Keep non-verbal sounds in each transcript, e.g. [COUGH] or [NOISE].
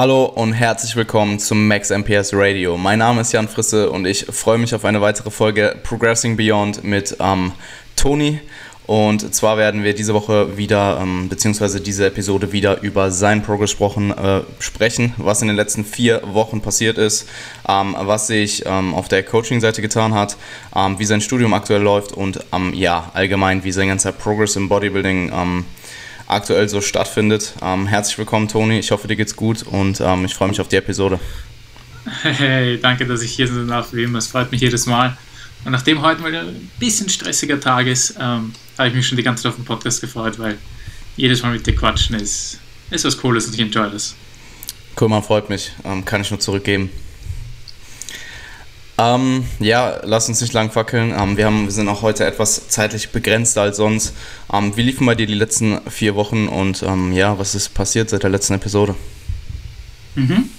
Hallo und herzlich willkommen zum Max MPS Radio. Mein Name ist Jan Frisse und ich freue mich auf eine weitere Folge Progressing Beyond mit ähm, Toni. Und zwar werden wir diese Woche wieder, ähm, beziehungsweise diese Episode wieder über sein Progress sprechen, äh, sprechen, was in den letzten vier Wochen passiert ist, ähm, was sich ähm, auf der Coaching-Seite getan hat, ähm, wie sein Studium aktuell läuft und ähm, ja, allgemein, wie sein ganzer Progress im Bodybuilding ähm, aktuell so stattfindet. herzlich willkommen, Toni. Ich hoffe, dir geht's gut und ich freue mich auf die Episode. Hey, danke, dass ich hier sein darf. Wie immer, es freut mich jedes Mal. Und nachdem heute mal ein bisschen stressiger Tag ist, ähm, habe ich mich schon die ganze Zeit auf den Podcast gefreut, weil jedes Mal mit dir quatschen ist, ist was Cooles und ich enjoy das. Cool, man freut mich. Ähm, kann ich nur zurückgeben. Ähm, ja, lass uns nicht lang fackeln. Ähm, wir, haben, wir sind auch heute etwas zeitlich begrenzter als sonst. Ähm, wie liefen bei dir die letzten vier Wochen und ähm, ja, was ist passiert seit der letzten Episode? Mhm.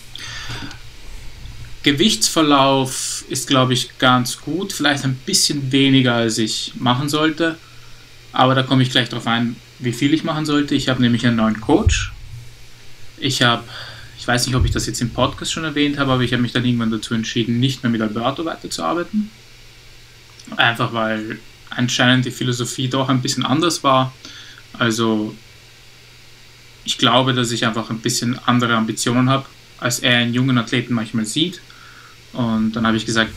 Gewichtsverlauf ist, glaube ich, ganz gut. Vielleicht ein bisschen weniger, als ich machen sollte. Aber da komme ich gleich darauf ein, wie viel ich machen sollte. Ich habe nämlich einen neuen Coach. Ich habe, ich weiß nicht, ob ich das jetzt im Podcast schon erwähnt habe, aber ich habe mich dann irgendwann dazu entschieden, nicht mehr mit Alberto weiterzuarbeiten. Einfach weil anscheinend die Philosophie doch ein bisschen anders war. Also ich glaube, dass ich einfach ein bisschen andere Ambitionen habe, als er einen jungen Athleten manchmal sieht. Und dann habe ich gesagt,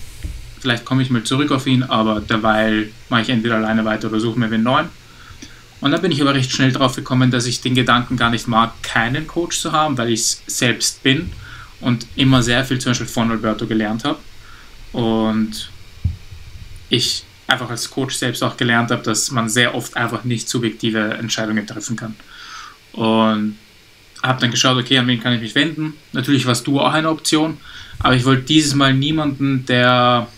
vielleicht komme ich mal zurück auf ihn, aber derweil mache ich entweder alleine weiter oder suche mir einen neuen. Und dann bin ich aber recht schnell darauf gekommen, dass ich den Gedanken gar nicht mag, keinen Coach zu haben, weil ich es selbst bin und immer sehr viel zum Beispiel von Alberto gelernt habe. Und ich einfach als Coach selbst auch gelernt habe, dass man sehr oft einfach nicht subjektive Entscheidungen treffen kann. Und habe dann geschaut, okay, an wen kann ich mich wenden. Natürlich warst du auch eine Option, aber ich wollte dieses Mal niemanden, der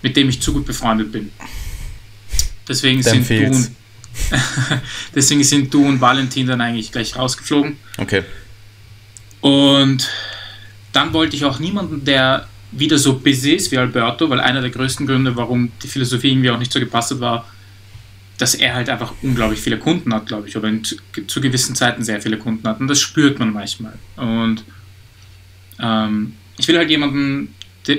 mit dem ich zu gut befreundet bin. Deswegen sind, du und, [LAUGHS] deswegen sind du und Valentin dann eigentlich gleich rausgeflogen. Okay. Und dann wollte ich auch niemanden, der wieder so busy ist wie Alberto, weil einer der größten Gründe, warum die Philosophie irgendwie auch nicht so gepasst hat, war, dass er halt einfach unglaublich viele Kunden hat, glaube ich, oder in, zu gewissen Zeiten sehr viele Kunden hat. Und das spürt man manchmal. Und ähm, ich will halt jemanden,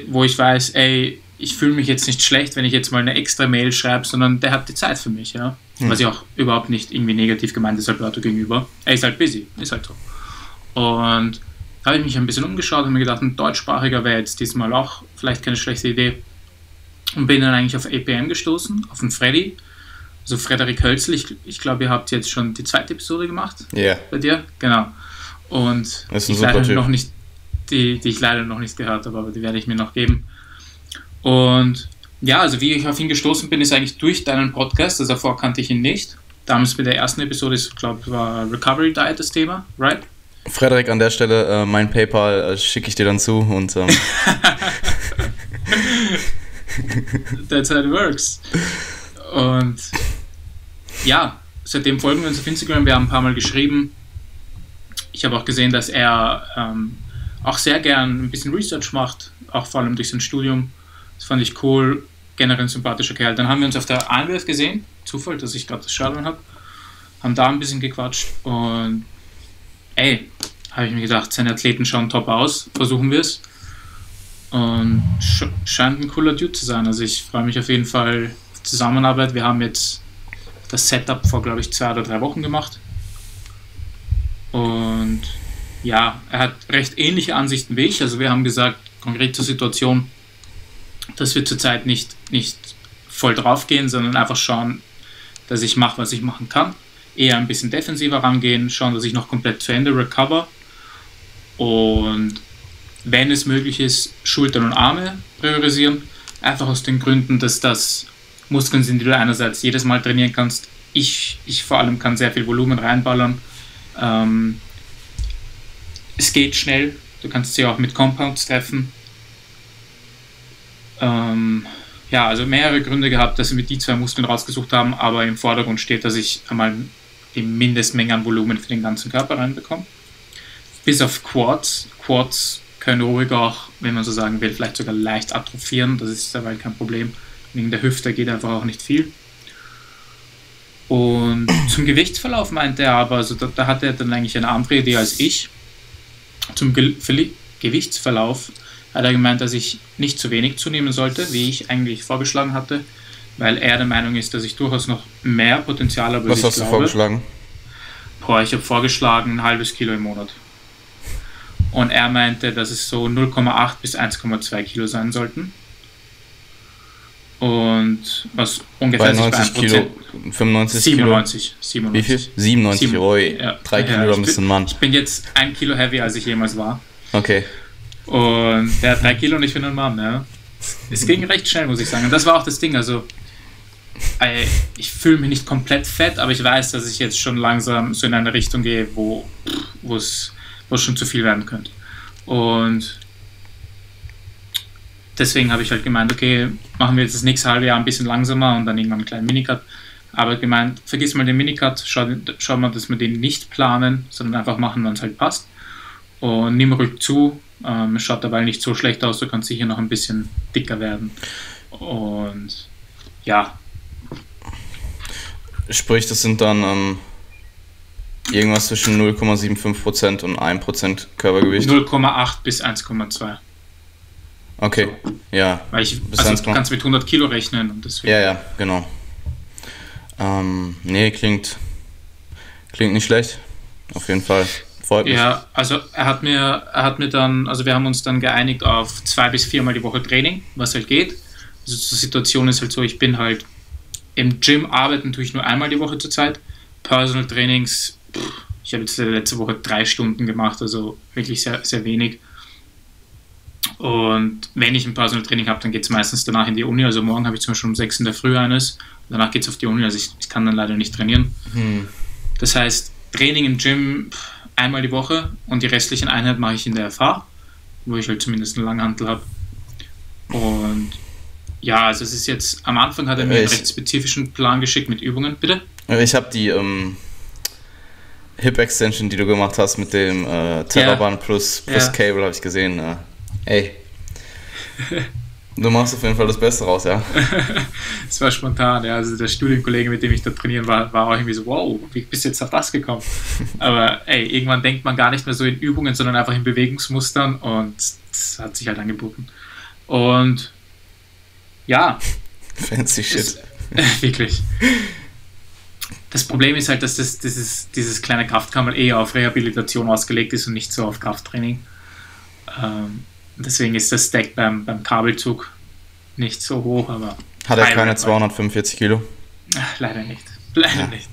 wo ich weiß, ey, ich fühle mich jetzt nicht schlecht, wenn ich jetzt mal eine extra Mail schreibe, sondern der hat die Zeit für mich, ja. Hm. Was ja auch überhaupt nicht irgendwie negativ gemeint ist Alberto gegenüber. Er ist halt busy, ist halt so. Und da habe ich mich ein bisschen umgeschaut und mir gedacht, ein deutschsprachiger wäre jetzt diesmal auch vielleicht keine schlechte Idee. Und bin dann eigentlich auf APM gestoßen, auf den Freddy. Also Frederik Hölzel, ich, ich glaube, ihr habt jetzt schon die zweite Episode gemacht. Ja. Yeah. Bei dir, genau. Und ich leider noch nicht, die, die ich leider noch nicht gehört habe, aber die werde ich mir noch geben. Und ja, also wie ich auf ihn gestoßen bin, ist eigentlich durch deinen Podcast. Also davor kannte ich ihn nicht. Damals bei der ersten Episode, ich glaube, war Recovery Diet das Thema, right? Frederik, an der Stelle, äh, mein PayPal äh, schicke ich dir dann zu und. Ähm [LAUGHS] That's how it works. Und ja, seitdem folgen wir uns auf Instagram. Wir haben ein paar Mal geschrieben. Ich habe auch gesehen, dass er ähm, auch sehr gern ein bisschen Research macht, auch vor allem durch sein Studium. Das fand ich cool. Generell ein sympathischer Kerl. Dann haben wir uns auf der IMWF gesehen. Zufall, dass ich gerade das Stadion habe. Haben da ein bisschen gequatscht und ey, habe ich mir gedacht, seine Athleten schauen top aus. Versuchen wir es. Und scheint ein cooler Dude zu sein. Also ich freue mich auf jeden Fall auf Zusammenarbeit. Wir haben jetzt das Setup vor, glaube ich, zwei oder drei Wochen gemacht. Und ja, er hat recht ähnliche Ansichten wie ich. Also wir haben gesagt, konkret zur Situation, dass wir zurzeit nicht, nicht voll drauf gehen, sondern einfach schauen, dass ich mache, was ich machen kann. Eher ein bisschen defensiver rangehen, schauen, dass ich noch komplett zu Ende recover. Und wenn es möglich ist, Schultern und Arme priorisieren. Einfach aus den Gründen, dass das Muskeln sind, die du einerseits jedes Mal trainieren kannst. Ich, ich vor allem kann sehr viel Volumen reinballern. Ähm, es geht schnell. Du kannst sie auch mit Compounds treffen. Ähm, ja, also mehrere Gründe gehabt, dass wir die zwei Muskeln rausgesucht haben, aber im Vordergrund steht, dass ich einmal die Mindestmenge an Volumen für den ganzen Körper reinbekomme. Bis auf Quads. Quads können ruhig auch, wenn man so sagen will, vielleicht sogar leicht atrophieren. Das ist dabei kein Problem. Wegen der Hüfte geht einfach auch nicht viel. Und [CLEARS THROAT] zum Gewichtsverlauf meinte er aber, also da, da hatte er dann eigentlich eine andere Idee als ich. zum Ge Gewichtsverlauf hat er gemeint, dass ich nicht zu wenig zunehmen sollte, wie ich eigentlich vorgeschlagen hatte, weil er der Meinung ist, dass ich durchaus noch mehr Potenzial habe. Was hast du glaube. vorgeschlagen? Boah, ich habe vorgeschlagen ein halbes Kilo im Monat. Und er meinte, dass es so 0,8 bis 1,2 Kilo sein sollten. Und was ungefähr bei 90 Kilo, 95 97, Kilo. 97. Wie viel? 97, 7, oi. Ja. 3 Kilo, ja, ein bisschen Mann. Ich bin jetzt ein Kilo heavier, als ich jemals war. Okay. Und der hat 3 Kilo und ich bin ein Mann, ja. Es ging recht schnell, muss ich sagen. Und das war auch das Ding, also ich fühle mich nicht komplett fett, aber ich weiß, dass ich jetzt schon langsam so in eine Richtung gehe, wo es schon zu viel werden könnte. Und deswegen habe ich halt gemeint, okay, machen wir jetzt das nächste halbe Jahr ein bisschen langsamer und dann irgendwann einen kleinen Minicut. Aber gemeint, vergiss mal den Minicut, schau, schau mal, dass wir den nicht planen, sondern einfach machen, wann es halt passt. Und nimm ruhig zu, ähm, schaut dabei nicht so schlecht aus, du kannst sicher noch ein bisschen dicker werden. Und ja. Sprich, das sind dann ähm, irgendwas zwischen 0,75% und 1% Körpergewicht? 0,8 bis 1,2. Okay, so. ja. Weil ich, also du kannst mit 100 Kilo rechnen und deswegen. Ja, ja, genau. Ähm, nee, klingt, klingt nicht schlecht. Auf jeden Fall. Freut mich. Ja, also er hat mir, er hat mir dann, also wir haben uns dann geeinigt auf zwei bis viermal die Woche Training, was halt geht. Also die Situation ist halt so, ich bin halt im Gym arbeiten tue ich nur einmal die Woche zurzeit. Personal Trainings, pff, ich habe jetzt letzte Woche drei Stunden gemacht, also wirklich sehr, sehr wenig. Und wenn ich ein Personal Training habe, dann geht es meistens danach in die Uni. Also morgen habe ich zum Beispiel um 6 in der Früh eines. Danach geht es auf die Uni. Also ich, ich, kann dann leider nicht trainieren. Hm. Das heißt, Training im Gym einmal die Woche und die restlichen Einheiten mache ich in der FH, wo ich halt zumindest einen Langhantel habe. Und ja, also es ist jetzt, am Anfang hat er mir ich, einen recht spezifischen Plan geschickt mit Übungen, bitte. Ich habe die ähm, Hip Extension, die du gemacht hast mit dem äh, Terraband ja. plus, plus ja. Cable, habe ich gesehen. Äh Ey. [LAUGHS] Du machst auf jeden Fall das Beste raus, ja. [LAUGHS] Es war spontan, ja. Also der Studienkollege, mit dem ich da trainieren war, war auch irgendwie so, wow, wie bist du jetzt auf das gekommen? [LAUGHS] Aber ey, irgendwann denkt man gar nicht mehr so in Übungen, sondern einfach in Bewegungsmustern und das hat sich halt angeboten. Und ja. [LAUGHS] Fancy shit. Das, äh, wirklich. Das Problem ist halt, dass das, dieses, dieses kleine Kraftkammer eh auf Rehabilitation ausgelegt ist und nicht so auf Krafttraining. Ähm, Deswegen ist das Stack beim, beim Kabelzug nicht so hoch, aber. Hat er keine 245 Kilo? Ach, leider nicht. Leider ja. nicht.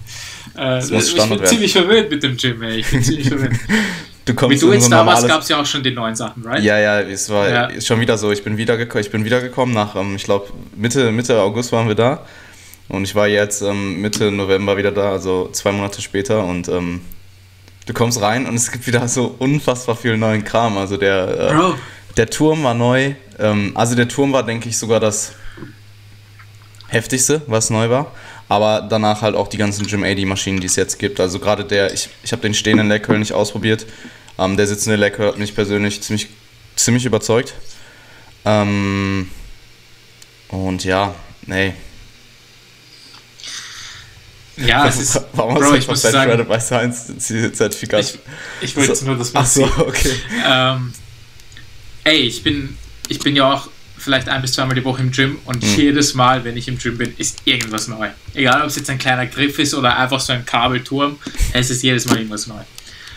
Äh, muss ich bin werden. ziemlich verwirrt mit dem Gym, ey. Ich bin ziemlich verwirrt. [LAUGHS] Du kommst Wie du jetzt so damals gab es ja auch schon die neuen Sachen, right? Ja, ja, es war ja. schon wieder so. Ich bin wiedergekommen, ich bin wiedergekommen nach, ähm, ich glaube, Mitte, Mitte August waren wir da. Und ich war jetzt ähm, Mitte November wieder da, also zwei Monate später. Und ähm, du kommst rein und es gibt wieder so unfassbar viel neuen Kram. Also der. Äh, Bro der Turm war neu. Ähm, also der Turm war, denke ich, sogar das heftigste, was neu war. Aber danach halt auch die ganzen Gym AD-Maschinen, die es jetzt gibt. Also gerade der, ich, ich habe den stehenden Leckhöll nicht ausprobiert. Ähm, der sitzende Leckhöll hat mich persönlich ziemlich, ziemlich überzeugt. Ähm, und ja, nee. Ja, es ist. [LAUGHS] Warum Bro, hast du ich muss sagen, bei Science Zertifikat? Ich, ich wollte nur das mal Ach so, okay. Ähm, ey, ich bin, ich bin ja auch vielleicht ein bis zweimal die Woche im Gym und mhm. jedes Mal, wenn ich im Gym bin, ist irgendwas neu. Egal, ob es jetzt ein kleiner Griff ist oder einfach so ein Kabelturm, es ist jedes Mal irgendwas neu.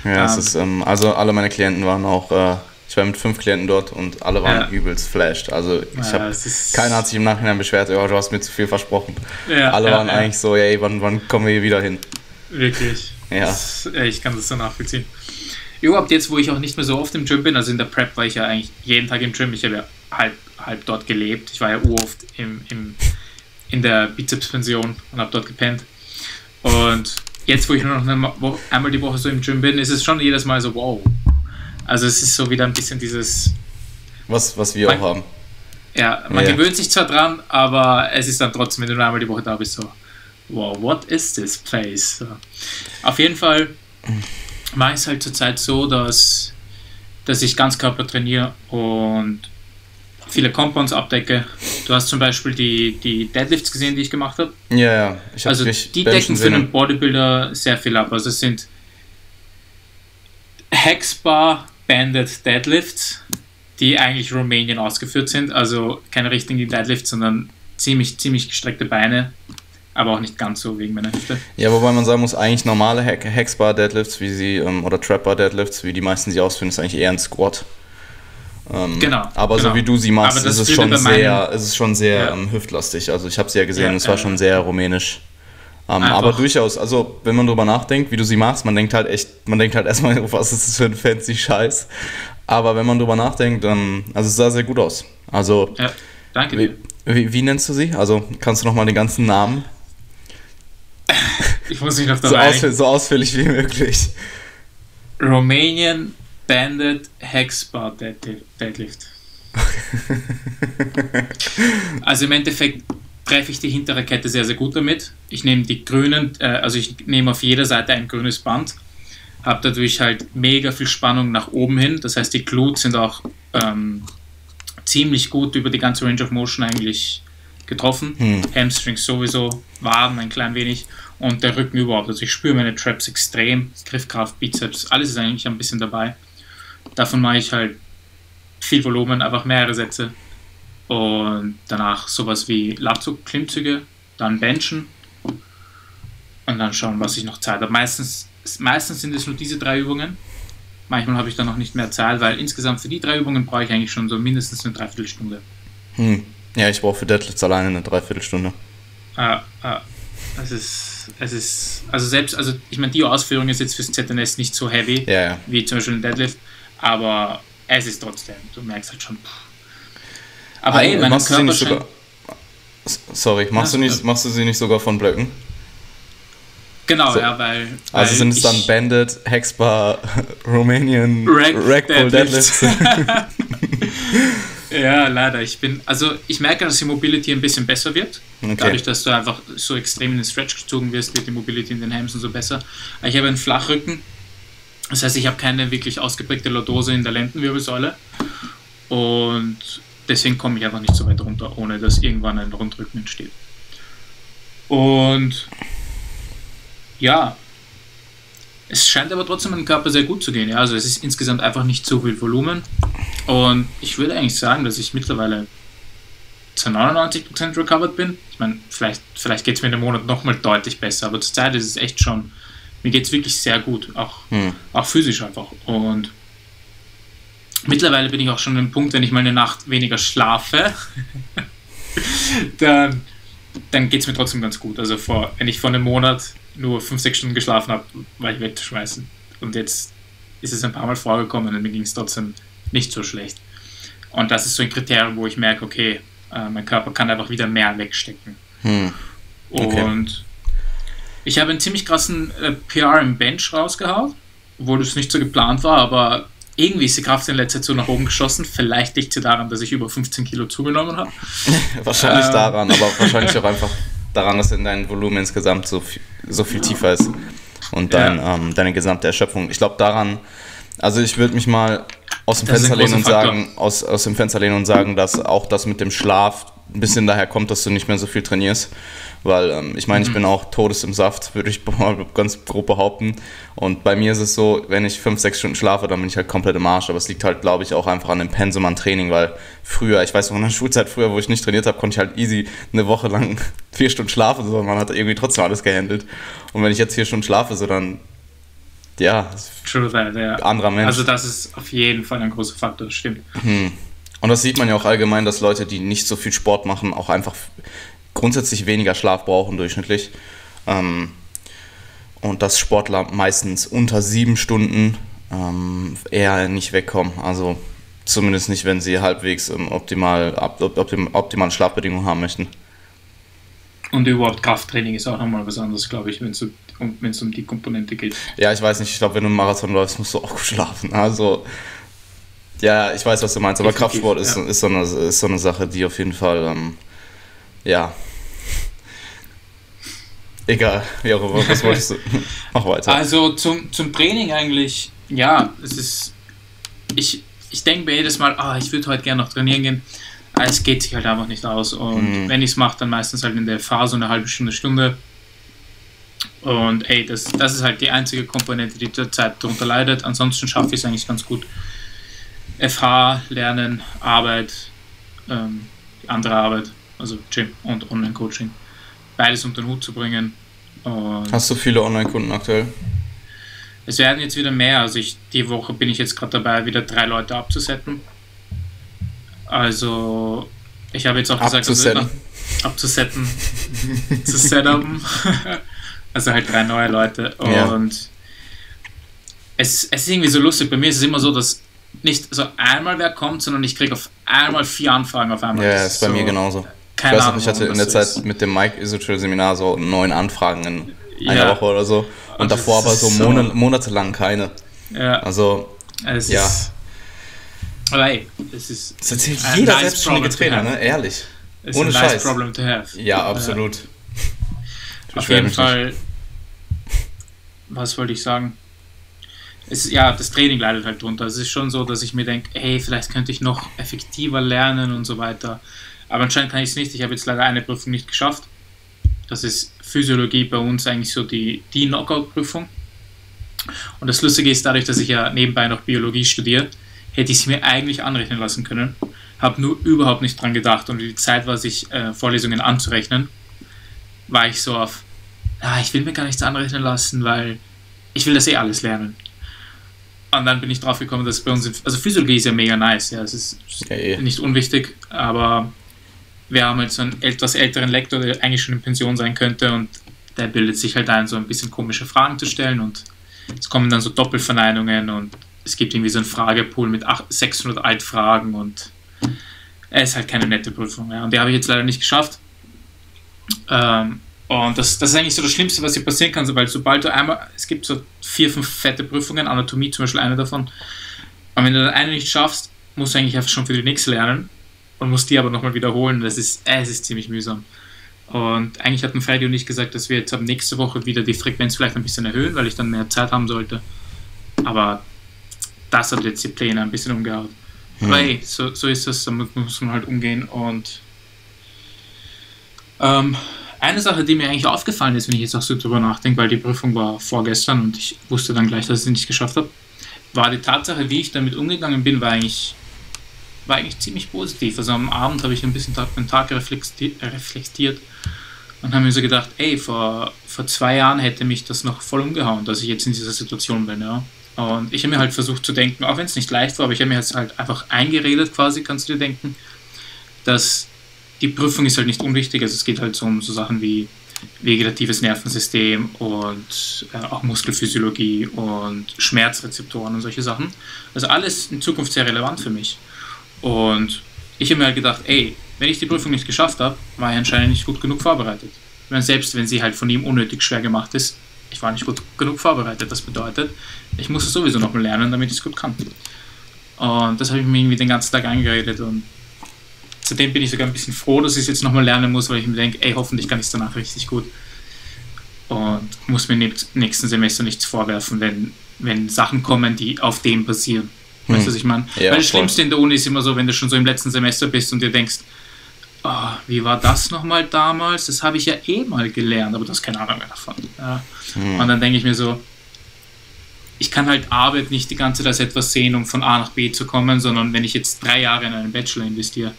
Ja, ähm, ist, ähm, also alle meine Klienten waren auch, äh, ich war mit fünf Klienten dort und alle waren ja. übelst flashed. Also ich ja, hab, keiner hat sich im Nachhinein beschwert, oh, du hast mir zu viel versprochen. Ja, alle waren eigentlich so, ey, wann, wann kommen wir hier wieder hin? Wirklich. Ja. Das, ich kann das so nachvollziehen. Überhaupt jetzt, wo ich auch nicht mehr so oft im Gym bin, also in der Prep war ich ja eigentlich jeden Tag im Gym. Ich habe ja halb, halb dort gelebt. Ich war ja uroft im, im, in der Bizepspension und habe dort gepennt. Und jetzt, wo ich nur noch einmal die Woche so im Gym bin, ist es schon jedes Mal so, wow. Also es ist so wieder ein bisschen dieses... Was, was wir man, auch haben. Ja, man ja. gewöhnt sich zwar dran, aber es ist dann trotzdem, wenn du nur einmal die Woche da bist, so, wow, what is this place? So. Auf jeden Fall mache ich es halt zurzeit so, dass, dass ich Ganzkörper trainiere und viele Compounds abdecke. Du hast zum Beispiel die, die Deadlifts gesehen, die ich gemacht habe. Ja, ja. Ich also die decken für einen Bodybuilder sehr viel ab. Also es sind Hexbar Banded Deadlifts, die eigentlich Rumänien ausgeführt sind. Also keine richtigen Deadlifts, sondern ziemlich, ziemlich gestreckte Beine. Aber auch nicht ganz so wegen meiner Hüfte. Ja, wobei man sagen muss, eigentlich normale Hexbar Deadlifts, wie sie, ähm, oder Trapbar Deadlifts, wie die meisten sie ausführen, ist eigentlich eher ein Squat. Ähm, genau. Aber genau. so wie du sie machst, ist es, schon sehr, ist es schon sehr Ja. ähm, hüftlastig. Also ich habe sie ja gesehen, Ja, es war ja, schon sehr rumänisch. Ähm, aber durchaus, also wenn man drüber nachdenkt, wie du sie machst, man denkt halt echt, man denkt halt erstmal, [LAUGHS] was ist das für ein fancy Scheiß. Aber wenn man drüber nachdenkt, dann, also es sah sehr gut aus. Also, Ja, danke wie, dir. wie, wie nennst du sie? Also kannst du nochmal den ganzen Namen Ich muss mich noch so, ausführ so ausführlich wie möglich. Romanian Banded Hexbar Deadli- Deadlift. [LAUGHS] also im Endeffekt treffe ich die hintere Kette sehr, sehr gut damit. Ich nehme die grünen, äh, also ich nehme auf jeder Seite ein grünes Band, habe dadurch halt mega viel Spannung nach oben hin. Das heißt, die Glutes sind auch ähm, ziemlich gut über die ganze Range of Motion eigentlich getroffen. Hm. Hamstrings sowieso, Waden ein klein wenig und der Rücken überhaupt. Also ich spüre meine Traps extrem, Griffkraft, Bizeps, alles ist eigentlich ein bisschen dabei. Davon mache ich halt viel Volumen, einfach mehrere Sätze. Und danach sowas wie Latzug, Klimmzüge, dann Benchen und dann schauen, was ich noch Zeit habe. Meistens, meistens sind es nur diese drei Übungen. Manchmal habe ich dann noch nicht mehr Zeit, weil insgesamt für die drei Übungen brauche ich eigentlich schon so mindestens eine Dreiviertelstunde. Hm. Ja, ich brauche für Deadlifts alleine eine Dreiviertelstunde. Ah, ah, es ist, es ist, also selbst, also ich meine, die Ausführung ist jetzt fürs ZNS nicht so heavy, Ja, ja. wie zum Beispiel ein Deadlift, aber es ist trotzdem, du merkst halt schon. Pff. Aber ey, mein machst du sie nicht sogar. Sorry, machst, Ja, du nicht, ja. machst du sie nicht sogar von Blöcken? genau, so. ja, weil, Also weil sind es dann Bandit, Hexbar, [LAUGHS] Romanian, Rack Rack Pull Deadlifts. Deadlifts? [LAUGHS] [LAUGHS] Ja, leider. Ich bin, also ich merke, dass die Mobility ein bisschen besser wird. Okay. Dadurch, dass du einfach so extrem in den Stretch gezogen wirst, wird die Mobility in den Hamstern so besser. Ich habe einen Flachrücken. Das heißt, ich habe keine wirklich ausgeprägte Lordose in der Lendenwirbelsäule. Und deswegen komme ich einfach nicht so weit runter, ohne dass irgendwann ein Rundrücken entsteht. Und ja, es scheint aber trotzdem meinem Körper sehr gut zu gehen. Ja? Also es ist insgesamt einfach nicht so viel Volumen. Und ich würde eigentlich sagen, dass ich mittlerweile zu 99% recovered bin. Ich meine, vielleicht, vielleicht geht es mir in einem Monat nochmal deutlich besser, aber zurzeit ist es echt schon, mir geht es wirklich sehr gut, auch, Hm. auch physisch einfach. Und mittlerweile bin ich auch schon an dem Punkt, wenn ich mal eine Nacht weniger schlafe, [LAUGHS] dann, dann geht es mir trotzdem ganz gut. Also vor, wenn ich vor einem Monat nur 5, 6 Stunden geschlafen habe, war ich wegzuschmeißen. Und jetzt ist es ein paar Mal vorgekommen und mir ging es trotzdem nicht so schlecht. Und das ist so ein Kriterium, wo ich merke, okay, äh, mein Körper kann einfach wieder mehr wegstecken. Hm. Okay. Und ich habe einen ziemlich krassen äh, PR im Bench rausgehauen, obwohl das nicht so geplant war, aber irgendwie ist die Kraft in letzter Zeit so nach oben geschossen. Vielleicht liegt sie daran, dass ich über 15 Kilo zugenommen habe. [LAUGHS] Wahrscheinlich Ähm. daran, aber wahrscheinlich auch einfach daran, dass in dein Volumen insgesamt so viel, so viel tiefer ist und dein, Ja. ähm, deine gesamte Erschöpfung. Ich glaube daran, also ich würde mich mal aus dem Das Fenster lehnen und sagen, aus, aus dem Fenster lehnen und sagen, dass auch das mit dem Schlaf ein bisschen daher kommt, dass du nicht mehr so viel trainierst. Weil ähm, ich meine, ich Mhm. bin auch todes im Saft, [LAUGHS] würde ich mal ganz grob behaupten. Und bei mir ist es so, wenn ich fünf, sechs Stunden schlafe, dann bin ich halt komplett im Arsch. Aber es liegt halt, glaube ich, auch einfach an dem Pensum an Training, weil früher, ich weiß noch in der Schulzeit früher, wo ich nicht trainiert habe, konnte ich halt easy eine Woche lang [LAUGHS] vier Stunden schlafen, so, und man hat irgendwie trotzdem alles gehandelt. Und wenn ich jetzt vier Stunden schlafe, so dann, ja, True that, ja. anderer Mensch. Also das ist auf jeden Fall ein großer Faktor, das stimmt. Und das sieht man ja auch allgemein, dass Leute, die nicht so viel Sport machen, auch einfach grundsätzlich weniger Schlaf brauchen durchschnittlich. Ähm, und dass Sportler meistens unter sieben Stunden ähm, eher nicht wegkommen. Also zumindest nicht, wenn sie halbwegs ähm, optimal, op, optim, optimale Schlafbedingungen haben möchten. Und überhaupt Krafttraining ist auch nochmal was anderes, glaube ich, wenn es um, wenn's um die Komponente geht. Ja, ich weiß nicht, ich glaube, wenn du einen Marathon läufst, musst du auch gut schlafen. Also, ja, ich weiß, was du meinst, aber Definitiv, Kraftsport ist, ja. ist, so eine, ist so eine Sache, die auf jeden Fall, ähm, ja. Egal, wie auch immer, was wolltest du? [LAUGHS] Mach weiter. Also zum, zum Training eigentlich, ja, es ist. Ich, ich denke mir jedes Mal, ah, ich würde heute gerne noch trainieren gehen. Aber es geht sich halt einfach nicht aus. Und Mhm. wenn ich es mache, dann meistens halt in der Phase eine halbe Stunde, Stunde. Und ey, das, das ist halt die einzige Komponente, die zurzeit darunter leidet. Ansonsten schaffe ich es eigentlich ganz gut, FH, Lernen, Arbeit, ähm, andere Arbeit, also Gym und Online-Coaching, beides unter den Hut zu bringen. Und Hast du viele Online-Kunden aktuell? Es werden jetzt wieder mehr. Also ich, die Woche bin ich jetzt gerade dabei, wieder drei Leute abzusetzen. Also ich habe jetzt auch gesagt, abzusetten, also, abzusetten, [LAUGHS] zu setupen. [LAUGHS] [LAUGHS] also halt drei neue Leute. Und ja. es, es ist irgendwie so lustig. Bei mir ist es immer so, dass nicht so einmal wer kommt, sondern ich kriege auf einmal vier Anfragen auf einmal. Ja, das ist bei so, mir genauso. Keine ich weiß noch, ich hatte in der Zeit ist. mit dem Mike Isotrill Seminar so neun Anfragen in einer ja. Woche oder so. Und, und davor aber so, so monatelang keine. Ja. Also, es ja. Ist, aber ey, es ist. Das erzählt jeder nice selbstständige Trainer, ne? Ehrlich. It's Ohne a nice Scheiß. problem to have. Ja, absolut. Ja. Auf jeden Fall. Nicht. Was wollte ich sagen? Es, ja, das Training leidet halt drunter. Es ist schon so, dass ich mir denke, hey, vielleicht könnte ich noch effektiver lernen und so weiter. Aber anscheinend kann ich es nicht. Ich habe jetzt leider eine Prüfung nicht geschafft. Das ist Physiologie bei uns eigentlich so die, die Knockout-Prüfung. Und das Lustige ist, dadurch, dass ich ja nebenbei noch Biologie studiere, hätte ich es mir eigentlich anrechnen lassen können. Habe nur überhaupt nicht dran gedacht und die Zeit war, sich äh, Vorlesungen anzurechnen, war ich so auf, ah, ich will mir gar nichts anrechnen lassen, weil ich will das eh alles lernen. Und dann bin ich drauf gekommen, dass bei uns, also Physiologie ist ja mega nice, ja, es ist ja, eh. nicht unwichtig, aber wir haben jetzt so einen etwas älteren Lektor, der eigentlich schon in Pension sein könnte und der bildet sich halt ein, so ein bisschen komische Fragen zu stellen und es kommen dann so Doppelverneinungen und es gibt irgendwie so einen Fragepool mit 600 Altfragen und es ist halt keine nette Prüfung. Ja. Und die habe ich jetzt leider nicht geschafft. Ähm, und das, das ist eigentlich so das Schlimmste, was dir passieren kann, weil sobald du einmal, es gibt so vier, fünf fette Prüfungen, Anatomie zum Beispiel eine davon, und wenn du dann eine nicht schaffst, musst du eigentlich einfach schon für die nächste lernen und musst die aber nochmal wiederholen. Das ist, äh, es ist ziemlich mühsam. Und eigentlich hatten Freddy und ich gesagt, dass wir jetzt ab nächste Woche wieder die Frequenz vielleicht ein bisschen erhöhen, weil ich dann mehr Zeit haben sollte. Aber das hat jetzt die Pläne ein bisschen umgehauen. Hm. Aber hey, so, so ist das, damit muss man halt umgehen. Und ähm, eine Sache, die mir eigentlich aufgefallen ist, wenn ich jetzt auch so drüber nachdenke, weil die Prüfung war vorgestern und ich wusste dann gleich, dass ich es nicht geschafft habe, war die Tatsache, wie ich damit umgegangen bin, war eigentlich war eigentlich ziemlich positiv. Also am Abend habe ich ein bisschen den Tag reflektiert und habe mir so gedacht, ey, vor, vor zwei Jahren hätte mich das noch voll umgehauen, dass ich jetzt in dieser Situation bin, ja. Und ich habe mir halt versucht zu denken, auch wenn es nicht leicht war, aber ich habe mir jetzt halt einfach eingeredet quasi, kannst du dir denken, dass die Prüfung ist halt nicht unwichtig, also es geht halt so um so Sachen wie vegetatives Nervensystem und äh, auch Muskelphysiologie und Schmerzrezeptoren und solche Sachen. Also alles in Zukunft sehr relevant für mich. Und ich habe mir halt gedacht, ey, wenn ich die Prüfung nicht geschafft habe, war ich anscheinend nicht gut genug vorbereitet. Meine, selbst wenn sie halt von ihm unnötig schwer gemacht ist, ich war nicht gut genug vorbereitet. Das bedeutet, ich muss es sowieso noch mal lernen, damit ich es gut kann. Und das habe ich mir irgendwie den ganzen Tag eingeredet und seitdem bin ich sogar ein bisschen froh, dass ich es jetzt nochmal lernen muss, weil ich mir denke, ey, hoffentlich kann ich es danach richtig gut. Und muss mir im nächsten Semester nichts vorwerfen, wenn, wenn Sachen kommen, die auf dem basieren. Weißt du, was ich meine? Ja, Weil das Schlimmste in der Uni ist immer so, wenn du schon so im letzten Semester bist und dir denkst, oh, wie war das nochmal damals? Das habe ich ja eh mal gelernt, aber du hast keine Ahnung mehr davon. Ja. Mhm. Und dann denke ich mir so, ich kann halt Arbeit nicht die ganze Zeit als etwas sehen, um von A nach B zu kommen, sondern wenn ich jetzt drei Jahre in einen Bachelor investiere,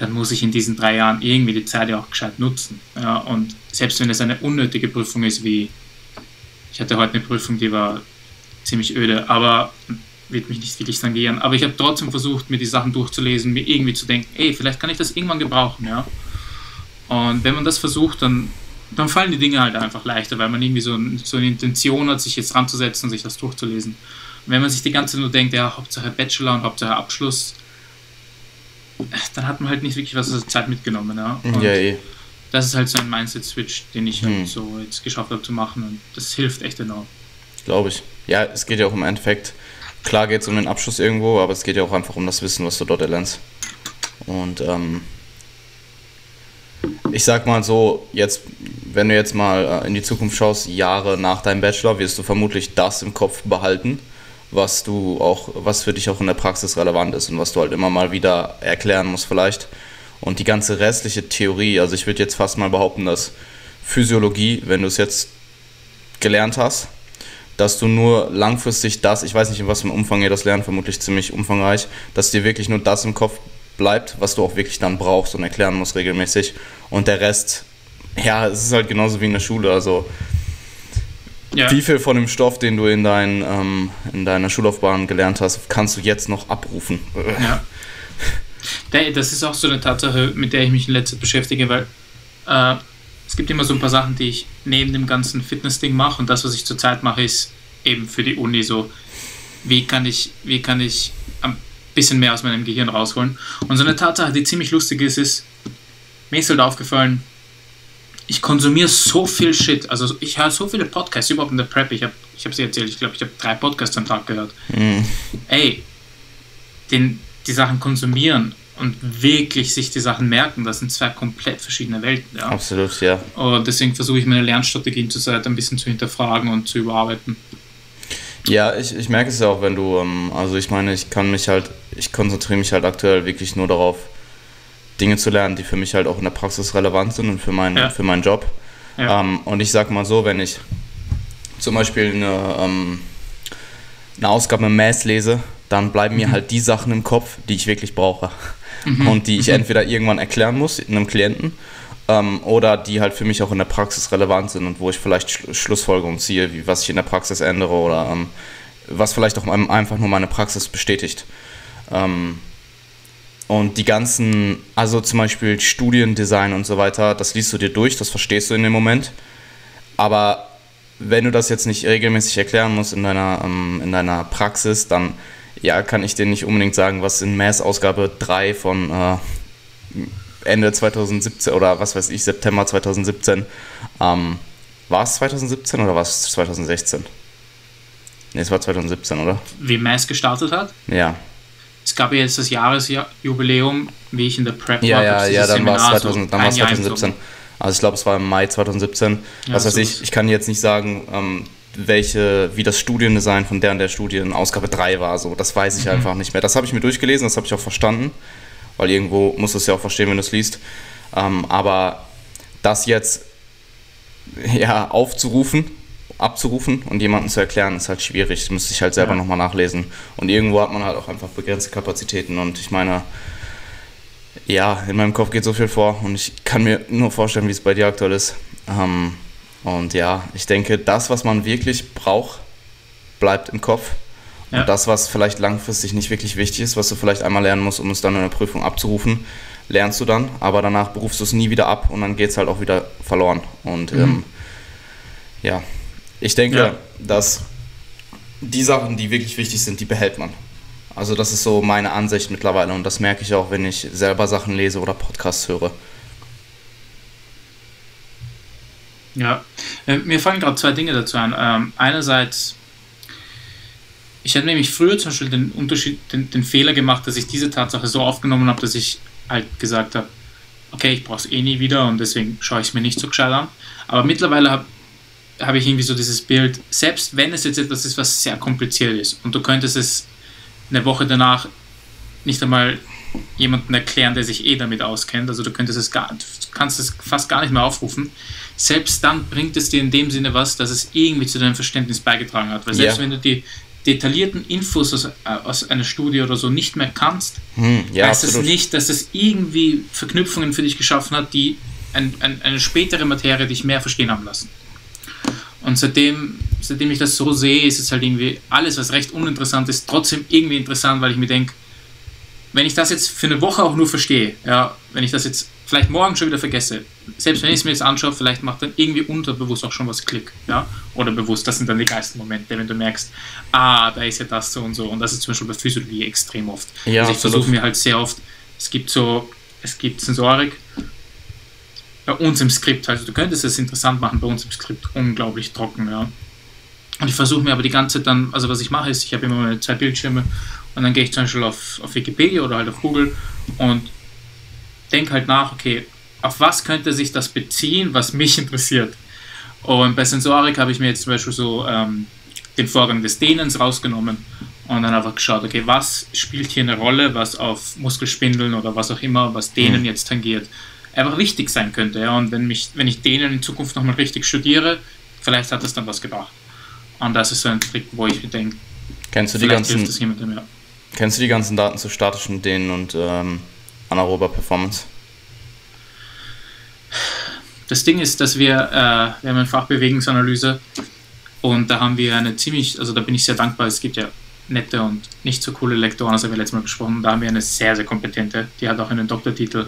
dann muss ich in diesen drei Jahren irgendwie die Zeit ja auch gescheit nutzen. Ja, und selbst wenn es eine unnötige Prüfung ist, wie ich hatte heute eine Prüfung, die war ziemlich öde, aber wird mich nicht wirklich tangieren. Aber ich habe trotzdem versucht, mir die Sachen durchzulesen, mir irgendwie zu denken, ey, vielleicht kann ich das irgendwann gebrauchen, ja. Und wenn man das versucht, dann, dann fallen die Dinge halt einfach leichter, weil man irgendwie so, so eine Intention hat, sich jetzt ranzusetzen und sich das durchzulesen. Und wenn man sich die ganze Zeit nur denkt, ja, Hauptsache Bachelor und Hauptsache Abschluss, dann hat man halt nicht wirklich was aus der Zeit mitgenommen, ja. Und ja, eh. Das ist halt so ein Mindset-Switch, den ich hm. halt so jetzt geschafft habe zu machen und das hilft echt enorm. Glaube ich. Ja, es geht ja auch im Endeffekt Klar geht es um den Abschluss irgendwo, aber es geht ja auch einfach um das Wissen, was du dort erlernst. Und ähm, ich sag mal so, jetzt, wenn du jetzt mal äh, in die Zukunft schaust, Jahre nach deinem Bachelor, wirst du vermutlich das im Kopf behalten, was du auch, was für dich auch in der Praxis relevant ist und was du halt immer mal wieder erklären musst vielleicht. Und die ganze restliche Theorie, also ich würde jetzt fast mal behaupten, dass Physiologie, wenn du es jetzt gelernt hast, dass du nur langfristig das, ich weiß nicht in was im Umfang ihr das lernt, vermutlich ziemlich umfangreich, dass dir wirklich nur das im Kopf bleibt, was du auch wirklich dann brauchst und erklären musst regelmäßig. Und der Rest, ja, es ist halt genauso wie in der Schule. Also ja. wie viel von dem Stoff, den du in, dein, ähm, in deiner Schullaufbahn gelernt hast, kannst du jetzt noch abrufen? Ja. [LAUGHS] Das ist auch so eine Tatsache, mit der ich mich in letzter Zeit beschäftige, weil äh, es gibt immer so ein paar Sachen, die ich neben dem ganzen Fitness-Ding mache und das, was ich zurzeit mache, ist eben für die Uni so, wie kann ich, wie kann ich ein bisschen mehr aus meinem Gehirn rausholen. Und so eine Tatsache, die ziemlich lustig ist, ist, mir ist halt aufgefallen, ich konsumiere so viel Shit. Also ich höre so viele Podcasts überhaupt in der Prep. Ich habe ich hab sie erzählt, ich glaube, ich habe drei Podcasts am Tag gehört. Mhm. Ey, den, die Sachen konsumieren und wirklich sich die Sachen merken, das sind zwei komplett verschiedene Welten. Ja. Absolut, ja. Und deswegen versuche ich meine Lernstrategien zurzeit ein bisschen zu hinterfragen und zu überarbeiten. Ja, ich, ich merke es ja auch, wenn du, ähm, also ich meine, ich kann mich halt, ich konzentriere mich halt aktuell wirklich nur darauf, Dinge zu lernen, die für mich halt auch in der Praxis relevant sind und für, mein, ja. für meinen Job. Ja. Ähm, und ich sag mal so, wenn ich zum Beispiel eine, ähm, eine Ausgabe im Mass lese, dann bleiben mir mhm. halt die Sachen im Kopf, die ich wirklich brauche. Mhm. Und die ich mhm. entweder irgendwann erklären muss einem Klienten ähm, oder die halt für mich auch in der Praxis relevant sind und wo ich vielleicht Sch Schlussfolgerungen ziehe, wie was ich in der Praxis ändere oder ähm, was vielleicht auch einfach nur meine Praxis bestätigt. Ähm, und die ganzen, also zum Beispiel Studiendesign und so weiter, das liest du dir durch, das verstehst du in dem Moment. Aber wenn du das jetzt nicht regelmäßig erklären musst in deiner, ähm, in deiner Praxis, dann ja, kann ich dir nicht unbedingt sagen, was in Mass Ausgabe 3 von äh, Ende 2017 oder was weiß ich, September 2017, ähm, war es 2017 oder war es 2016? Ne, es war 2017, oder? Wie Mass gestartet hat? Ja es gab ja jetzt das Jahresjubiläum, wie ich in der Prep ja, war. Ja, ja, dann war es 2000, 2017. Also ich glaube, es war im Mai 2017. Ja, Was weiß ich, ich kann jetzt nicht sagen, ähm, welche, wie das Studiendesign von der und der Studie in Ausgabe 3 war. So, das weiß ich mhm. einfach nicht mehr. Das habe ich mir durchgelesen, das habe ich auch verstanden, weil irgendwo musst du es ja auch verstehen, wenn du es liest. Ähm, aber das jetzt [LAUGHS] ja, aufzurufen, abzurufen und jemandem zu erklären, ist halt schwierig. Das müsste ich halt selber ja. nochmal nachlesen. Und irgendwo hat man halt auch einfach begrenzte Kapazitäten. Und ich meine, ja, in meinem Kopf geht so viel vor und ich kann mir nur vorstellen, wie es bei dir aktuell ist. Ähm, und ja, ich denke, das, was man wirklich braucht, bleibt im Kopf. Ja. Und das, was vielleicht langfristig nicht wirklich wichtig ist, was du vielleicht einmal lernen musst, um es dann in der Prüfung abzurufen, lernst du dann, aber danach berufst du es nie wieder ab und dann geht es halt auch wieder verloren. Und mhm. ähm, ja, ich denke, ja. dass die Sachen, die wirklich wichtig sind, die behält man. Also das ist so meine Ansicht mittlerweile und das merke ich auch, wenn ich selber Sachen lese oder Podcasts höre. Ja, äh, mir fallen gerade zwei Dinge dazu an. Ähm, einerseits, ich habe nämlich früher zum Beispiel den Unterschied, den, den Fehler gemacht, dass ich diese Tatsache so aufgenommen habe, dass ich halt gesagt habe, okay, ich brauche es eh nie wieder und deswegen schaue ich es mir nicht so gescheit an. Aber mittlerweile habe habe ich irgendwie so dieses Bild, selbst wenn es jetzt etwas ist, was sehr kompliziert ist und du könntest es eine Woche danach nicht einmal jemanden erklären, der sich eh damit auskennt, also du könntest es gar, kannst es fast gar nicht mehr aufrufen, selbst dann bringt es dir in dem Sinne was, dass es irgendwie zu deinem Verständnis beigetragen hat, weil selbst ja. wenn du die detaillierten Infos aus, aus, einer Studie oder so nicht mehr kannst, hm, ja, heißt es das nicht, dass es irgendwie Verknüpfungen für dich geschaffen hat, die ein, ein, eine spätere Materie dich mehr verstehen haben lassen. Und seitdem, seitdem ich das so sehe, ist es halt irgendwie alles, was recht uninteressant ist, trotzdem irgendwie interessant, weil ich mir denke, wenn ich das jetzt für eine Woche auch nur verstehe, ja, wenn ich das jetzt vielleicht morgen schon wieder vergesse, selbst wenn ich es mir jetzt anschaue, vielleicht macht dann irgendwie unterbewusst auch schon was Klick, ja, oder bewusst, das sind dann die geilsten Momente, wenn du merkst, ah, da ist ja das so und so, und das ist zum Beispiel bei Physiologie extrem oft. Ja, also ich versuche mir halt sehr oft, es gibt so, es gibt Sensorik, bei uns im Skript. Also du könntest es interessant machen bei uns im Skript, unglaublich trocken, ja. Und ich versuche mir aber die ganze Zeit dann, also was ich mache ist, ich habe immer meine zwei Bildschirme und dann gehe ich zum Beispiel auf, auf Wikipedia oder halt auf Google und denke halt nach, okay, auf was könnte sich das beziehen, was mich [LAUGHS] interessiert. Und bei Sensorik habe ich mir jetzt zum Beispiel so ähm, den Vorgang des Dehnens rausgenommen und dann einfach geschaut, okay, was spielt hier eine Rolle, was auf Muskelspindeln oder was auch immer, was Dehnen mhm. jetzt tangiert einfach wichtig sein könnte. Ja? Und wenn, mich, wenn ich denen in Zukunft nochmal richtig studiere, vielleicht hat das dann was gebracht. Und das ist so ein Trick, wo ich mir denke, kennst du die ganzen, ja. Kennst du die ganzen Daten zu statischen Dehnen und ähm, anaerober Performance? Das Ding ist, dass wir, äh, wir haben ein Fach Bewegungsanalyse und da haben wir eine ziemlich, also da bin ich sehr dankbar, es gibt ja nette und nicht so coole Lektoren, das haben wir letztes Mal besprochen. Da haben wir eine sehr, sehr kompetente, die hat auch einen Doktortitel,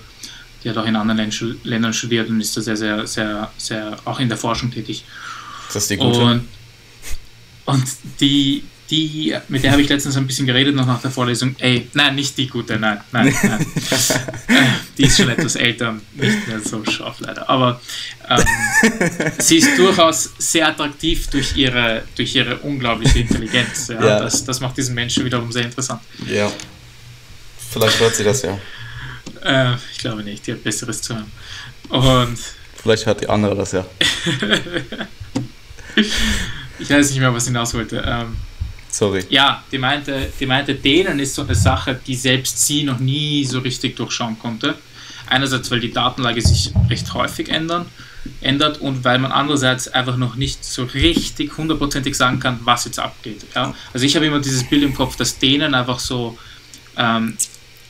die hat auch in anderen Ländern studiert und ist da sehr, sehr, sehr, sehr auch in der Forschung tätig. Ist das die gute? Und, und die, die, mit der habe ich letztens ein bisschen geredet, noch nach der Vorlesung. Ey, nein, nicht die gute, nein, nein, nein. [LAUGHS] die ist schon etwas älter nicht mehr so scharf, leider. Aber ähm, sie ist durchaus sehr attraktiv durch ihre, durch ihre unglaubliche Intelligenz. Ja? ja. Das, das macht diesen Menschen wiederum sehr interessant. Ja. Vielleicht hört sie das ja. Äh, ich glaube nicht, die hat Besseres zu haben. Und. Vielleicht hört die andere das ja. [LAUGHS] ich weiß nicht mehr, was ich hinaus wollte. Ähm, Sorry. Ja, die meinte, die meinte, denen ist so eine Sache, die selbst sie noch nie so richtig durchschauen konnte. Einerseits, weil die Datenlage sich recht häufig ändern, ändert und weil man andererseits einfach noch nicht so richtig hundertprozentig sagen kann, was jetzt abgeht. Ja? Also ich habe immer dieses Bild im Kopf, dass denen einfach so ähm,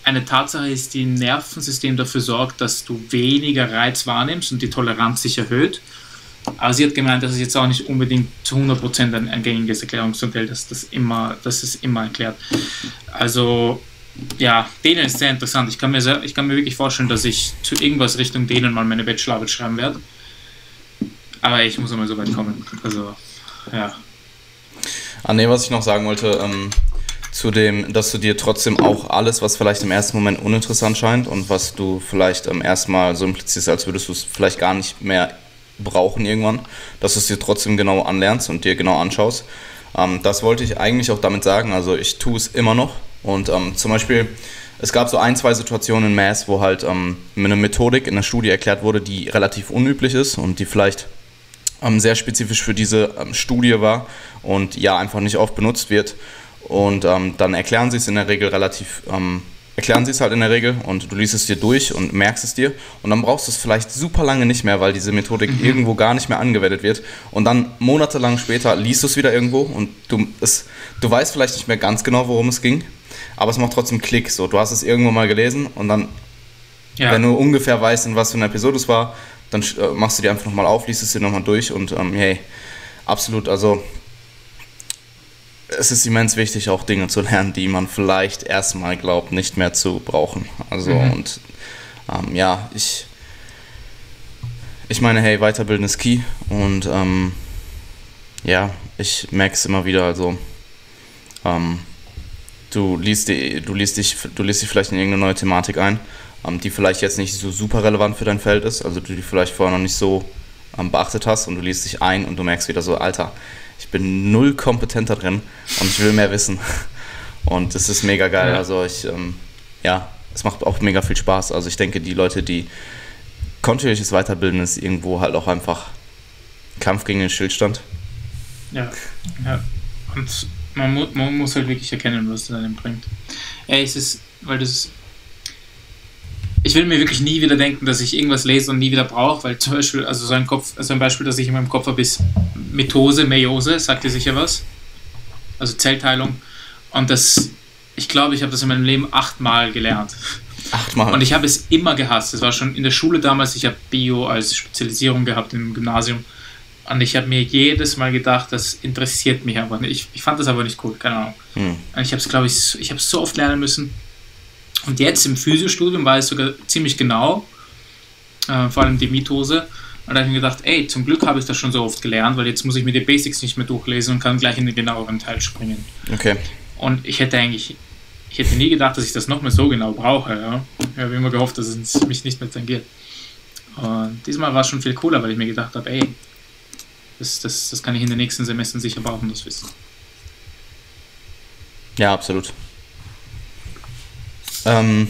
eine Tatsache ist, die im Nervensystem dafür sorgt, dass du weniger Reiz wahrnimmst und die Toleranz sich erhöht. Aber sie hat gemeint, dass es jetzt auch nicht unbedingt zu 100% ein, ein gängiges Erklärungsmodell, dass das immer, dass es immer erklärt. Also ja, denen ist sehr interessant. Ich kann, mir sehr, ich kann mir wirklich vorstellen, dass ich zu irgendwas Richtung denen mal meine Bachelorarbeit schreiben werde. Aber ich muss einmal so weit kommen. Also, ja. Ah, nee, was ich noch sagen wollte, ähm, zu dem, dass du dir trotzdem auch alles, was vielleicht im ersten Moment uninteressant scheint und was du vielleicht am ersten Mal so implizierst, als würdest du es vielleicht gar nicht mehr brauchen irgendwann, dass du es dir trotzdem genau anlernst und dir genau anschaust. Ähm, das wollte ich eigentlich auch damit sagen. Also ich tue es immer noch. Und ähm, zum Beispiel, es gab so ein, zwei Situationen in Mass, wo halt ähm, eine Methodik in der Studie erklärt wurde, die relativ unüblich ist und die vielleicht ähm, sehr spezifisch für diese ähm, Studie war und ja einfach nicht oft benutzt wird. Und ähm, dann erklären sie es in der Regel relativ erklären sie es halt in der Regel und du liest es dir durch und merkst es dir und dann brauchst du es vielleicht super lange nicht mehr, weil diese Methodik mhm. irgendwo gar nicht mehr angewendet wird und dann monatelang später liest du es wieder irgendwo und du, es, du weißt vielleicht nicht mehr ganz genau, worum es ging, aber es macht trotzdem Klick. So, du hast es irgendwo mal gelesen und dann, ja. wenn du ungefähr weißt, in was für eine Episode es war, dann äh, machst du die einfach nochmal auf, liest es dir nochmal durch und ähm, hey, absolut, also es ist immens wichtig, auch Dinge zu lernen, die man vielleicht erstmal glaubt, nicht mehr zu brauchen. Also mhm. und ähm, ja, ich, ich meine, hey, weiterbilden ist key und ähm, ja, ich merke es immer wieder, also ähm, du liest, die, du, liest dich, du liest dich vielleicht in irgendeine neue Thematik ein, ähm, die vielleicht jetzt nicht so super relevant für dein Feld ist, also du die vielleicht vorher noch nicht so ähm, beachtet hast und du liest dich ein und du merkst wieder so, Alter, ich bin null kompetenter drin und ich will mehr wissen. Und das ist mega geil. Also ich, ähm, ja, es macht auch mega viel Spaß. Also ich denke, die Leute, die kontinuierliches Weiterbilden ist irgendwo halt auch einfach Kampf gegen den Stillstand. Ja, ja. Und man, mu man muss halt wirklich erkennen, was das einem bringt. Ey, es ist, weil das ich will mir wirklich nie wieder denken, dass ich irgendwas lese und nie wieder brauche, weil zum Beispiel, also so ein Kopf, also ein Beispiel, das ich in meinem Kopf habe, ist Mitose, Meiose, sagt ihr sicher was? Also Zellteilung. Und das, ich glaube, ich habe das in meinem Leben achtmal gelernt. Achtmal. Und ich habe es immer gehasst. Das war schon in der Schule damals, ich habe Bio als Spezialisierung gehabt im Gymnasium. Und ich habe mir jedes Mal gedacht, das interessiert mich einfach nicht. Ich, ich fand das aber nicht cool, keine Ahnung. Hm. Und ich habe es, glaube ich, ich habe es so oft lernen müssen. Und jetzt im Physiostudium war es sogar ziemlich genau, äh, vor allem die Mitose. Und da habe ich mir gedacht, ey, zum Glück habe ich das schon so oft gelernt, weil jetzt muss ich mir die Basics nicht mehr durchlesen und kann gleich in den genaueren Teil springen. Okay. Und ich hätte eigentlich, ich hätte nie gedacht, dass ich das noch mehr so genau brauche. Ja? Ich habe immer gehofft, dass es mich nicht mehr tangiert. Und diesmal war es schon viel cooler, weil ich mir gedacht habe, ey, das, das, das kann ich in den nächsten Semestern sicher brauchen, das Wissen. Ja, absolut. Ähm,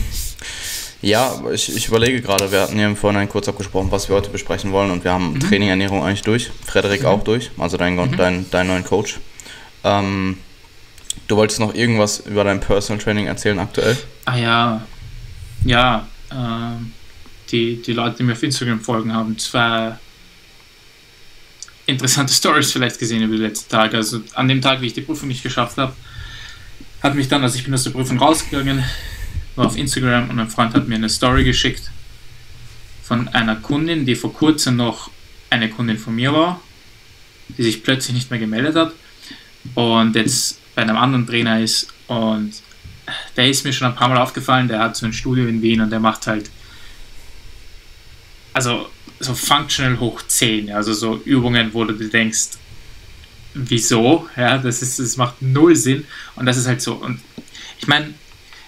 ja, ich, ich überlege gerade, wir hatten ja im Vorhinein kurz abgesprochen, was wir heute besprechen wollen und wir haben mhm. Training, Ernährung eigentlich durch, Frederik mhm. auch durch, also dein, mhm. dein, dein neuen Coach. Ähm, du wolltest noch irgendwas über dein Personal Training erzählen aktuell? Ah ja, ja, äh, die, die Leute, die mir auf Instagram folgen, haben zwei interessante [LAUGHS] Stories vielleicht gesehen über die letzten Tage. Also an dem Tag, wie ich die Prüfung nicht geschafft habe, hat mich dann, also ich bin aus der Prüfung rausgegangen, war auf Instagram und ein Freund hat mir eine Story geschickt von einer Kundin, die vor kurzem noch eine Kundin von mir war, die sich plötzlich nicht mehr gemeldet hat und jetzt bei einem anderen Trainer ist und der ist mir schon ein paar Mal aufgefallen, der hat so ein Studio in Wien und der macht halt also so functional hoch 10, also so Übungen, wo du dir denkst, wieso? Ja, das ist, das macht null Sinn und das ist halt so. Und ich meine,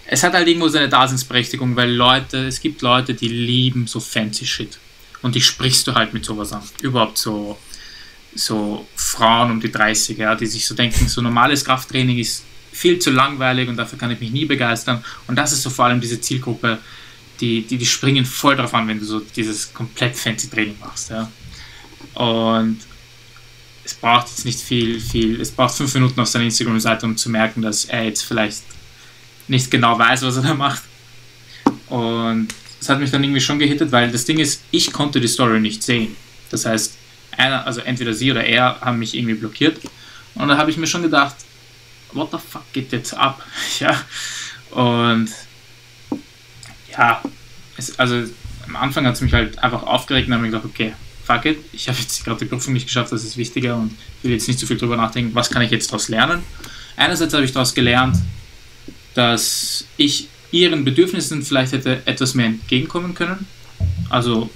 es hat halt irgendwo seine Daseinsberechtigung, weil Leute, es gibt Leute, die lieben so fancy Shit. Und die sprichst du halt mit sowas an. Überhaupt so, so Frauen um die 30, ja, die sich so denken, so normales Krafttraining ist viel zu langweilig und dafür kann ich mich nie begeistern. Und das ist so vor allem diese Zielgruppe, die, die, die springen voll drauf an, wenn du so dieses komplett fancy Training machst. Ja. Und es braucht jetzt nicht viel, viel, es braucht fünf Minuten auf seiner Instagram-Seite, um zu merken, dass er jetzt vielleicht nicht genau weiß, was er da macht. Und das hat mich dann irgendwie schon gehittet, weil das Ding ist, ich konnte die Story nicht sehen. Das heißt, einer, also entweder sie oder er haben mich irgendwie blockiert. Und da habe ich mir schon gedacht, what the fuck geht jetzt ab? [LAUGHS] ja. Und ja, es, also am Anfang hat es mich halt einfach aufgeregt und habe mir gedacht, okay, fuck it, ich habe jetzt gerade die Prüfung nicht geschafft, das ist wichtiger und will jetzt nicht so viel drüber nachdenken, was kann ich jetzt daraus lernen. Einerseits habe ich daraus gelernt, dass ich ihren Bedürfnissen vielleicht hätte etwas mehr entgegenkommen können. Also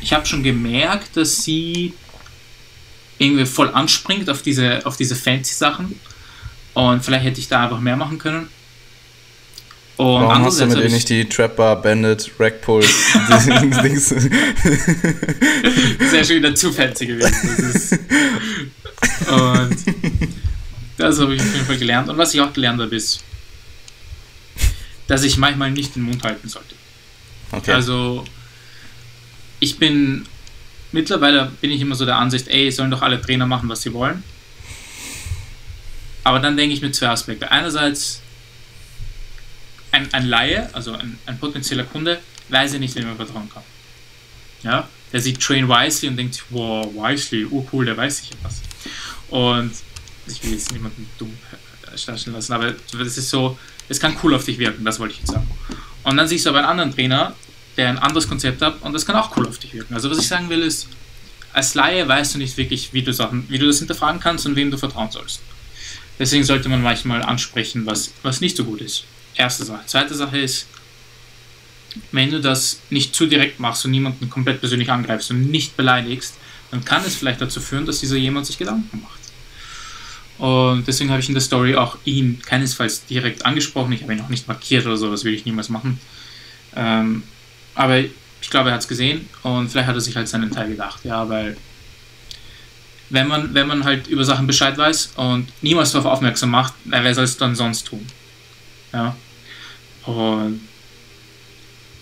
ich habe schon gemerkt, dass sie irgendwie voll anspringt auf diese, auf diese fancy Sachen und vielleicht hätte ich da einfach mehr machen können. Und Warum hast du mit ihr nicht die Trapper, Bandit, Rackpull [LAUGHS] Dings? Sehr schön wieder zu fancy gewesen. Das [LAUGHS] und das habe ich auf jeden Fall gelernt. Und was ich auch gelernt habe, ist, dass ich manchmal nicht den Mund halten sollte. Okay. Also, ich bin, mittlerweile bin ich immer so der Ansicht, ey, sollen doch alle Trainer machen, was sie wollen. Aber dann denke ich mir zwei Aspekte. Einerseits, ein, ein Laie, also ein, ein potenzieller Kunde, weiß ja nicht, wem er vertrauen kann. Ja, der sieht Train Wisely und denkt, wow, Wisely, oh cool, der weiß sicher was. Und ich will jetzt niemanden dumm darstellen lassen, aber das ist so, es kann cool auf dich wirken, das wollte ich jetzt sagen. Und dann siehst du aber einen anderen Trainer, der ein anderes Konzept hat und das kann auch cool auf dich wirken. Also was ich sagen will ist, als Laie weißt du nicht wirklich, wie du Sachen, wie du das hinterfragen kannst und wem du vertrauen sollst. Deswegen sollte man manchmal ansprechen, was, was nicht so gut ist. Erste Sache. Zweite Sache ist, wenn du das nicht zu direkt machst und niemanden komplett persönlich angreifst und nicht beleidigst, dann kann es vielleicht dazu führen, dass dieser jemand sich Gedanken macht. Und deswegen habe ich in der Story auch ihn keinesfalls direkt angesprochen. Ich habe ihn auch nicht markiert oder so, das will ich niemals machen. Ähm, aber ich glaube, er hat es gesehen und vielleicht hat er sich halt seinen Teil gedacht. Ja, weil wenn man, wenn man halt über Sachen Bescheid weiß und niemals darauf aufmerksam macht, wer soll es dann sonst tun? Ja. Und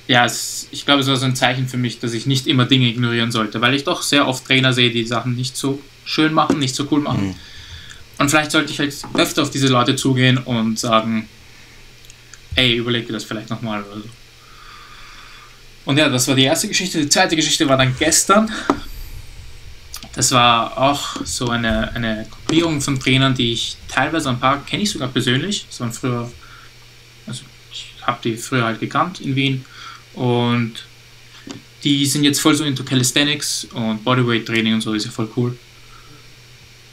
ja, es, ich glaube, es war so ein Zeichen für mich, dass ich nicht immer Dinge ignorieren sollte, weil ich doch sehr oft Trainer sehe, die Sachen nicht so schön machen, nicht so cool machen. Mhm. Und vielleicht sollte ich halt öfter auf diese Leute zugehen und sagen, ey, überleg dir das vielleicht nochmal oder so. Und ja, das war die erste Geschichte. Die zweite Geschichte war dann gestern. Das war auch so eine, eine Gruppierung von Trainern, die ich teilweise ein paar kenne ich sogar persönlich. Das waren früher, also ich habe die früher halt gekannt in Wien. Und die sind jetzt voll so into Calisthenics und Bodyweight Training und so, ist ja voll cool.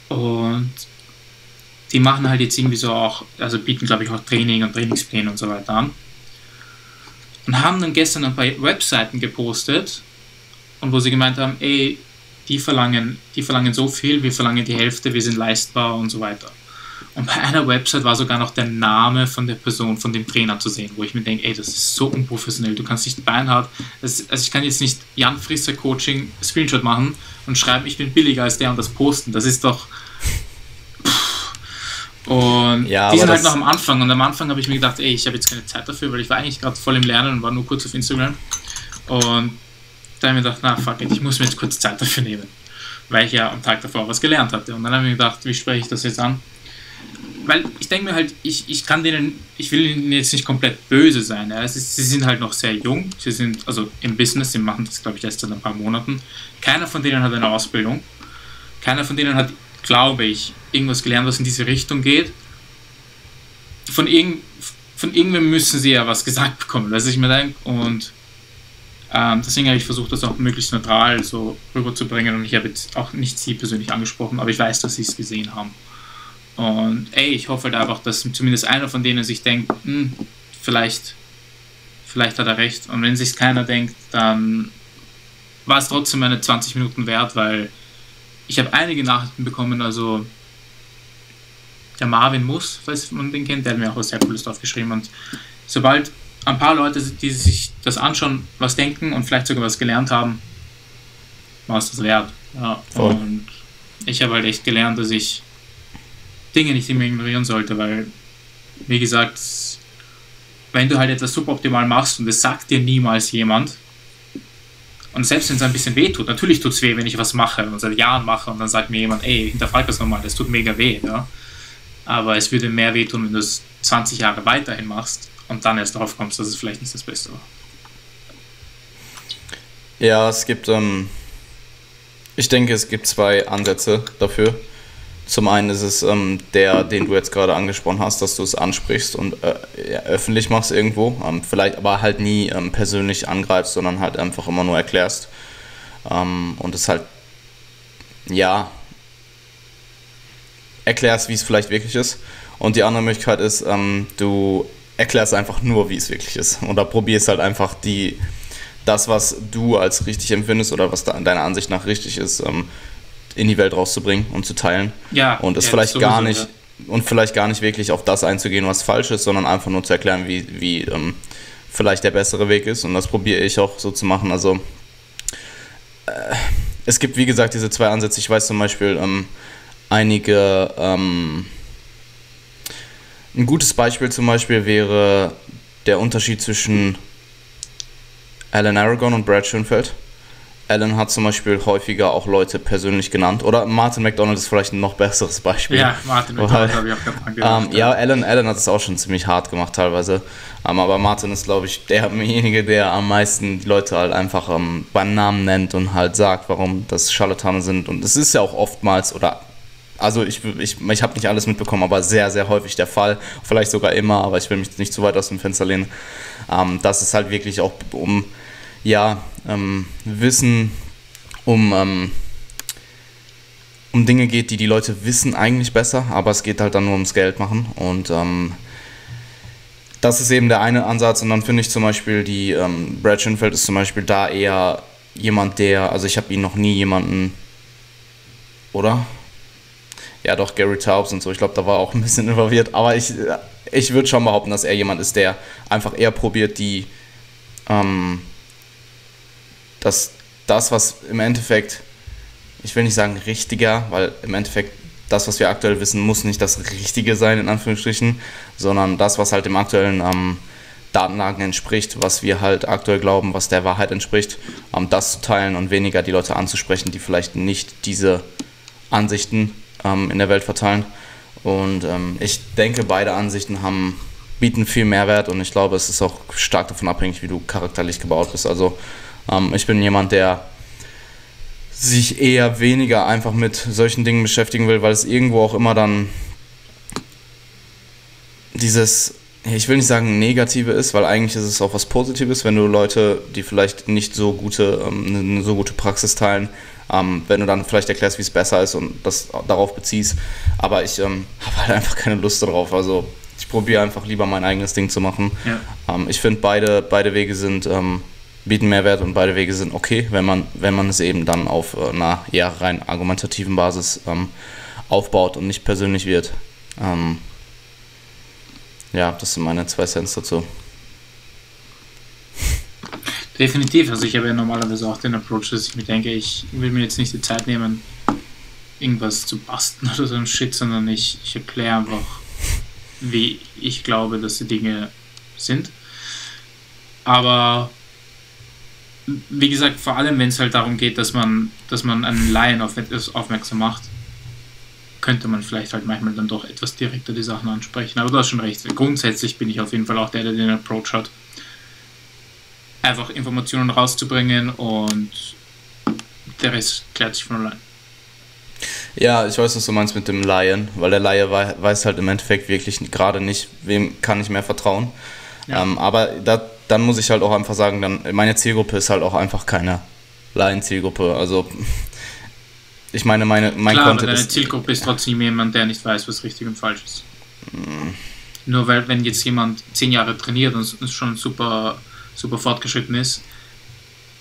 Und die machen halt jetzt irgendwie so auch, also bieten glaube ich auch Training und Trainingspläne und so weiter an. Und haben dann gestern ein paar Webseiten gepostet und wo sie gemeint haben, ey, die verlangen, die verlangen so viel, wir verlangen die Hälfte, wir sind leistbar und so weiter. Und bei einer Website war sogar noch der Name von der Person, von dem Trainer zu sehen, wo ich mir denke, ey, das ist so unprofessionell, du kannst nicht Beinhard, also ich kann jetzt nicht Jan Frisser Coaching Screenshot machen und schreiben, ich bin billiger als der und das posten. Das ist doch, und ja, die sind halt noch am Anfang. Und am Anfang habe ich mir gedacht, ey, ich habe jetzt keine Zeit dafür, weil ich war eigentlich gerade voll im Lernen und war nur kurz auf Instagram. Und da habe ich mir gedacht, na fuck it, ich muss mir jetzt kurz Zeit dafür nehmen. Weil ich ja am Tag davor was gelernt hatte. Und dann habe ich mir gedacht, wie spreche ich das jetzt an? Weil ich denke mir halt, ich, ich kann denen, ich will ihnen jetzt nicht komplett böse sein. Ja. Ist, sie sind halt noch sehr jung. Sie sind also im Business, sie machen das glaube ich erst seit ein paar Monaten. Keiner von denen hat eine Ausbildung. keiner von denen hat, glaube ich, irgendwas gelernt, was in diese Richtung geht. Von, irgend, von irgendwem müssen sie ja was gesagt bekommen, weiß ich mir denke. Und ähm, deswegen habe ich versucht, das auch möglichst neutral so rüberzubringen. Und ich habe jetzt auch nicht sie persönlich angesprochen, aber ich weiß, dass sie es gesehen haben. Und ey, ich hoffe halt einfach, dass zumindest einer von denen sich denkt, hm, vielleicht, vielleicht hat er recht. Und wenn sich keiner denkt, dann war es trotzdem meine 20 Minuten wert, weil ich habe einige Nachrichten bekommen, also der Marvin Muss, falls man den kennt, der hat mir auch was sehr Cooles drauf geschrieben. Und sobald ein paar Leute, die sich das anschauen, was denken und vielleicht sogar was gelernt haben, war es das wert. Ja. Und ich habe halt echt gelernt, dass ich Dinge nicht immer ignorieren sollte, weil, wie gesagt, wenn du halt etwas suboptimal machst und es sagt dir niemals jemand, und selbst wenn es ein bisschen weh tut, natürlich tut es weh, wenn ich was mache und seit Jahren mache und dann sagt mir jemand, ey, hinterfrag das nochmal, das tut mega weh. Ja? Aber es würde mehr weh tun, wenn du es 20 Jahre weiterhin machst und dann erst darauf kommst, dass es vielleicht nicht das Beste war. Ja, es gibt, ähm, ich denke, es gibt zwei Ansätze dafür. Zum einen ist es ähm, der, den du jetzt gerade angesprochen hast, dass du es ansprichst und äh, ja, öffentlich machst irgendwo, ähm, vielleicht aber halt nie ähm, persönlich angreifst, sondern halt einfach immer nur erklärst. Ähm, und es halt, ja, erklärst, wie es vielleicht wirklich ist. Und die andere Möglichkeit ist, ähm, du erklärst einfach nur, wie es wirklich ist. Oder probierst halt einfach die, das, was du als richtig empfindest oder was deiner Ansicht nach richtig ist, ähm, in die Welt rauszubringen und zu teilen. Ja. Und es ja, vielleicht sowieso, gar nicht ja. und vielleicht gar nicht wirklich auf das einzugehen, was falsch ist, sondern einfach nur zu erklären, wie, wie ähm, vielleicht der bessere Weg ist. Und das probiere ich auch so zu machen. Also äh, es gibt, wie gesagt, diese zwei Ansätze. Ich weiß zum Beispiel ähm, einige. Ähm, ein gutes Beispiel zum Beispiel wäre der Unterschied zwischen Alan Aragon und Brad Schoenfeld. Alan hat zum Beispiel häufiger auch Leute persönlich genannt. Oder Martin McDonald ist vielleicht ein noch besseres Beispiel. Ja, Martin McDonald habe ich auch gerade gedacht. Ähm, ja, Alan, Alan hat es auch schon ziemlich hart gemacht teilweise. Ähm, aber Martin ist, glaube ich, derjenige, der am meisten die Leute halt einfach ähm, beim Namen nennt und halt sagt, warum das Scharlatane sind. Und es ist ja auch oftmals, oder also ich, ich, ich habe nicht alles mitbekommen, aber sehr, sehr häufig der Fall. Vielleicht sogar immer, aber ich will mich nicht zu weit aus dem Fenster lehnen. Ähm, dass es halt wirklich auch um ja, ähm, Wissen, um, ähm, um Dinge geht, die die Leute wissen eigentlich besser, aber es geht halt dann nur ums Geld machen und ähm, das ist eben der eine Ansatz und dann finde ich zum Beispiel die, ähm, Brad Schinfeld ist zum Beispiel da eher jemand, der, also ich habe ihn noch nie jemanden, oder? Ja doch, Gary Taubes und so, ich glaube, da war auch ein bisschen [LAUGHS] involviert, aber ich, ich würde schon behaupten, dass er jemand ist, der einfach eher probiert, die ähm, dass das, was im Endeffekt, ich will nicht sagen richtiger, weil im Endeffekt das, was wir aktuell wissen, muss nicht das Richtige sein, in Anführungsstrichen, sondern das, was halt dem aktuellen ähm, Datenlagen entspricht, was wir halt aktuell glauben, was der Wahrheit entspricht, ähm, das zu teilen und weniger die Leute anzusprechen, die vielleicht nicht diese Ansichten ähm, in der Welt verteilen. Und ähm, ich denke, beide Ansichten haben, bieten viel Mehrwert und ich glaube, es ist auch stark davon abhängig, wie du charakterlich gebaut bist. Also ähm, ich bin jemand, der sich eher weniger einfach mit solchen Dingen beschäftigen will, weil es irgendwo auch immer dann dieses, ich will nicht sagen negative ist, weil eigentlich ist es auch was Positives, wenn du Leute, die vielleicht nicht so gute, ähm, eine so gute Praxis teilen, ähm, wenn du dann vielleicht erklärst, wie es besser ist und das darauf beziehst. Aber ich ähm, [LAUGHS] habe halt einfach keine Lust darauf. Also ich probiere einfach lieber mein eigenes Ding zu machen. Ja. Ähm, ich finde beide, beide Wege sind ähm, bieten Mehrwert und beide Wege sind okay, wenn man, wenn man es eben dann auf äh, einer eher rein argumentativen Basis ähm, aufbaut und nicht persönlich wird. Ja, das sind meine zwei Cents dazu. Definitiv, also ich habe ja normalerweise auch den Approach, dass ich mir denke, ich will mir jetzt nicht die Zeit nehmen, irgendwas zu basten oder so ein Shit, sondern ich, ich erkläre einfach, wie ich glaube, dass die Dinge sind. Aber wie gesagt, vor allem wenn es halt darum geht, dass man, dass man einen Laien auf etwas aufmerksam macht, könnte man vielleicht halt manchmal dann doch etwas direkter die Sachen ansprechen. Aber du hast schon recht. Grundsätzlich bin ich auf jeden Fall auch der, der den Approach hat. Einfach Informationen rauszubringen und der Rest klärt sich von allein. Ja, ich weiß, was du meinst mit dem Laien, weil der Laie weiß halt im Endeffekt wirklich gerade nicht, wem kann ich mehr vertrauen. Ja. Ähm, aber da, dann muss ich halt auch einfach sagen, dann meine Zielgruppe ist halt auch einfach keine Laien-Zielgruppe. Also ich meine, meine, mein Klar, Content aber deine Zielgruppe ist trotzdem jemand, der nicht weiß, was richtig und falsch ist. Mm. Nur weil, wenn jetzt jemand zehn Jahre trainiert und schon super, super fortgeschritten ist,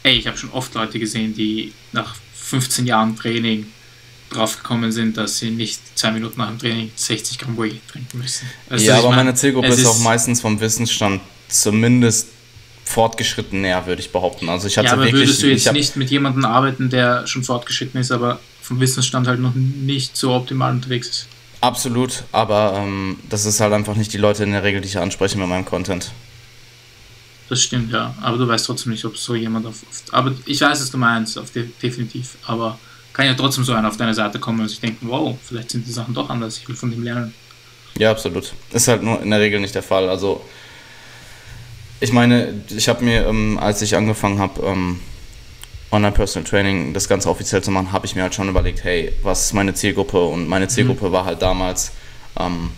ey, ich habe schon oft Leute gesehen, die nach 15 Jahren Training draufgekommen sind, dass sie nicht zwei Minuten nach dem Training 60 Gramm Whey trinken müssen. Also ja, aber meine, meine Zielgruppe ist, ist auch meistens vom Wissensstand zumindest fortgeschritten näher, würde ich behaupten. Also ich hatte ja, aber wirklich, würdest du jetzt nicht mit jemandem arbeiten, der schon fortgeschritten ist, aber vom Wissensstand halt noch nicht so optimal unterwegs ist? Absolut, aber ähm, das ist halt einfach nicht die Leute in der Regel, die ich anspreche mit meinem Content. Das stimmt, ja. Aber du weißt trotzdem nicht, ob so jemand auf. auf aber ich weiß, was du meinst, auf de, definitiv. Aber kann ja trotzdem so einer auf deine Seite kommen und sich denken, wow, vielleicht sind die Sachen doch anders, ich will von dem lernen. Ja, absolut. Ist halt nur in der Regel nicht der Fall. Also, ich meine, ich habe mir, ähm, als ich angefangen habe, ähm, Online-Personal Training, das Ganze offiziell zu machen, habe ich mir halt schon überlegt, hey, was ist meine Zielgruppe? Und meine Zielgruppe mhm. war halt damals ähm,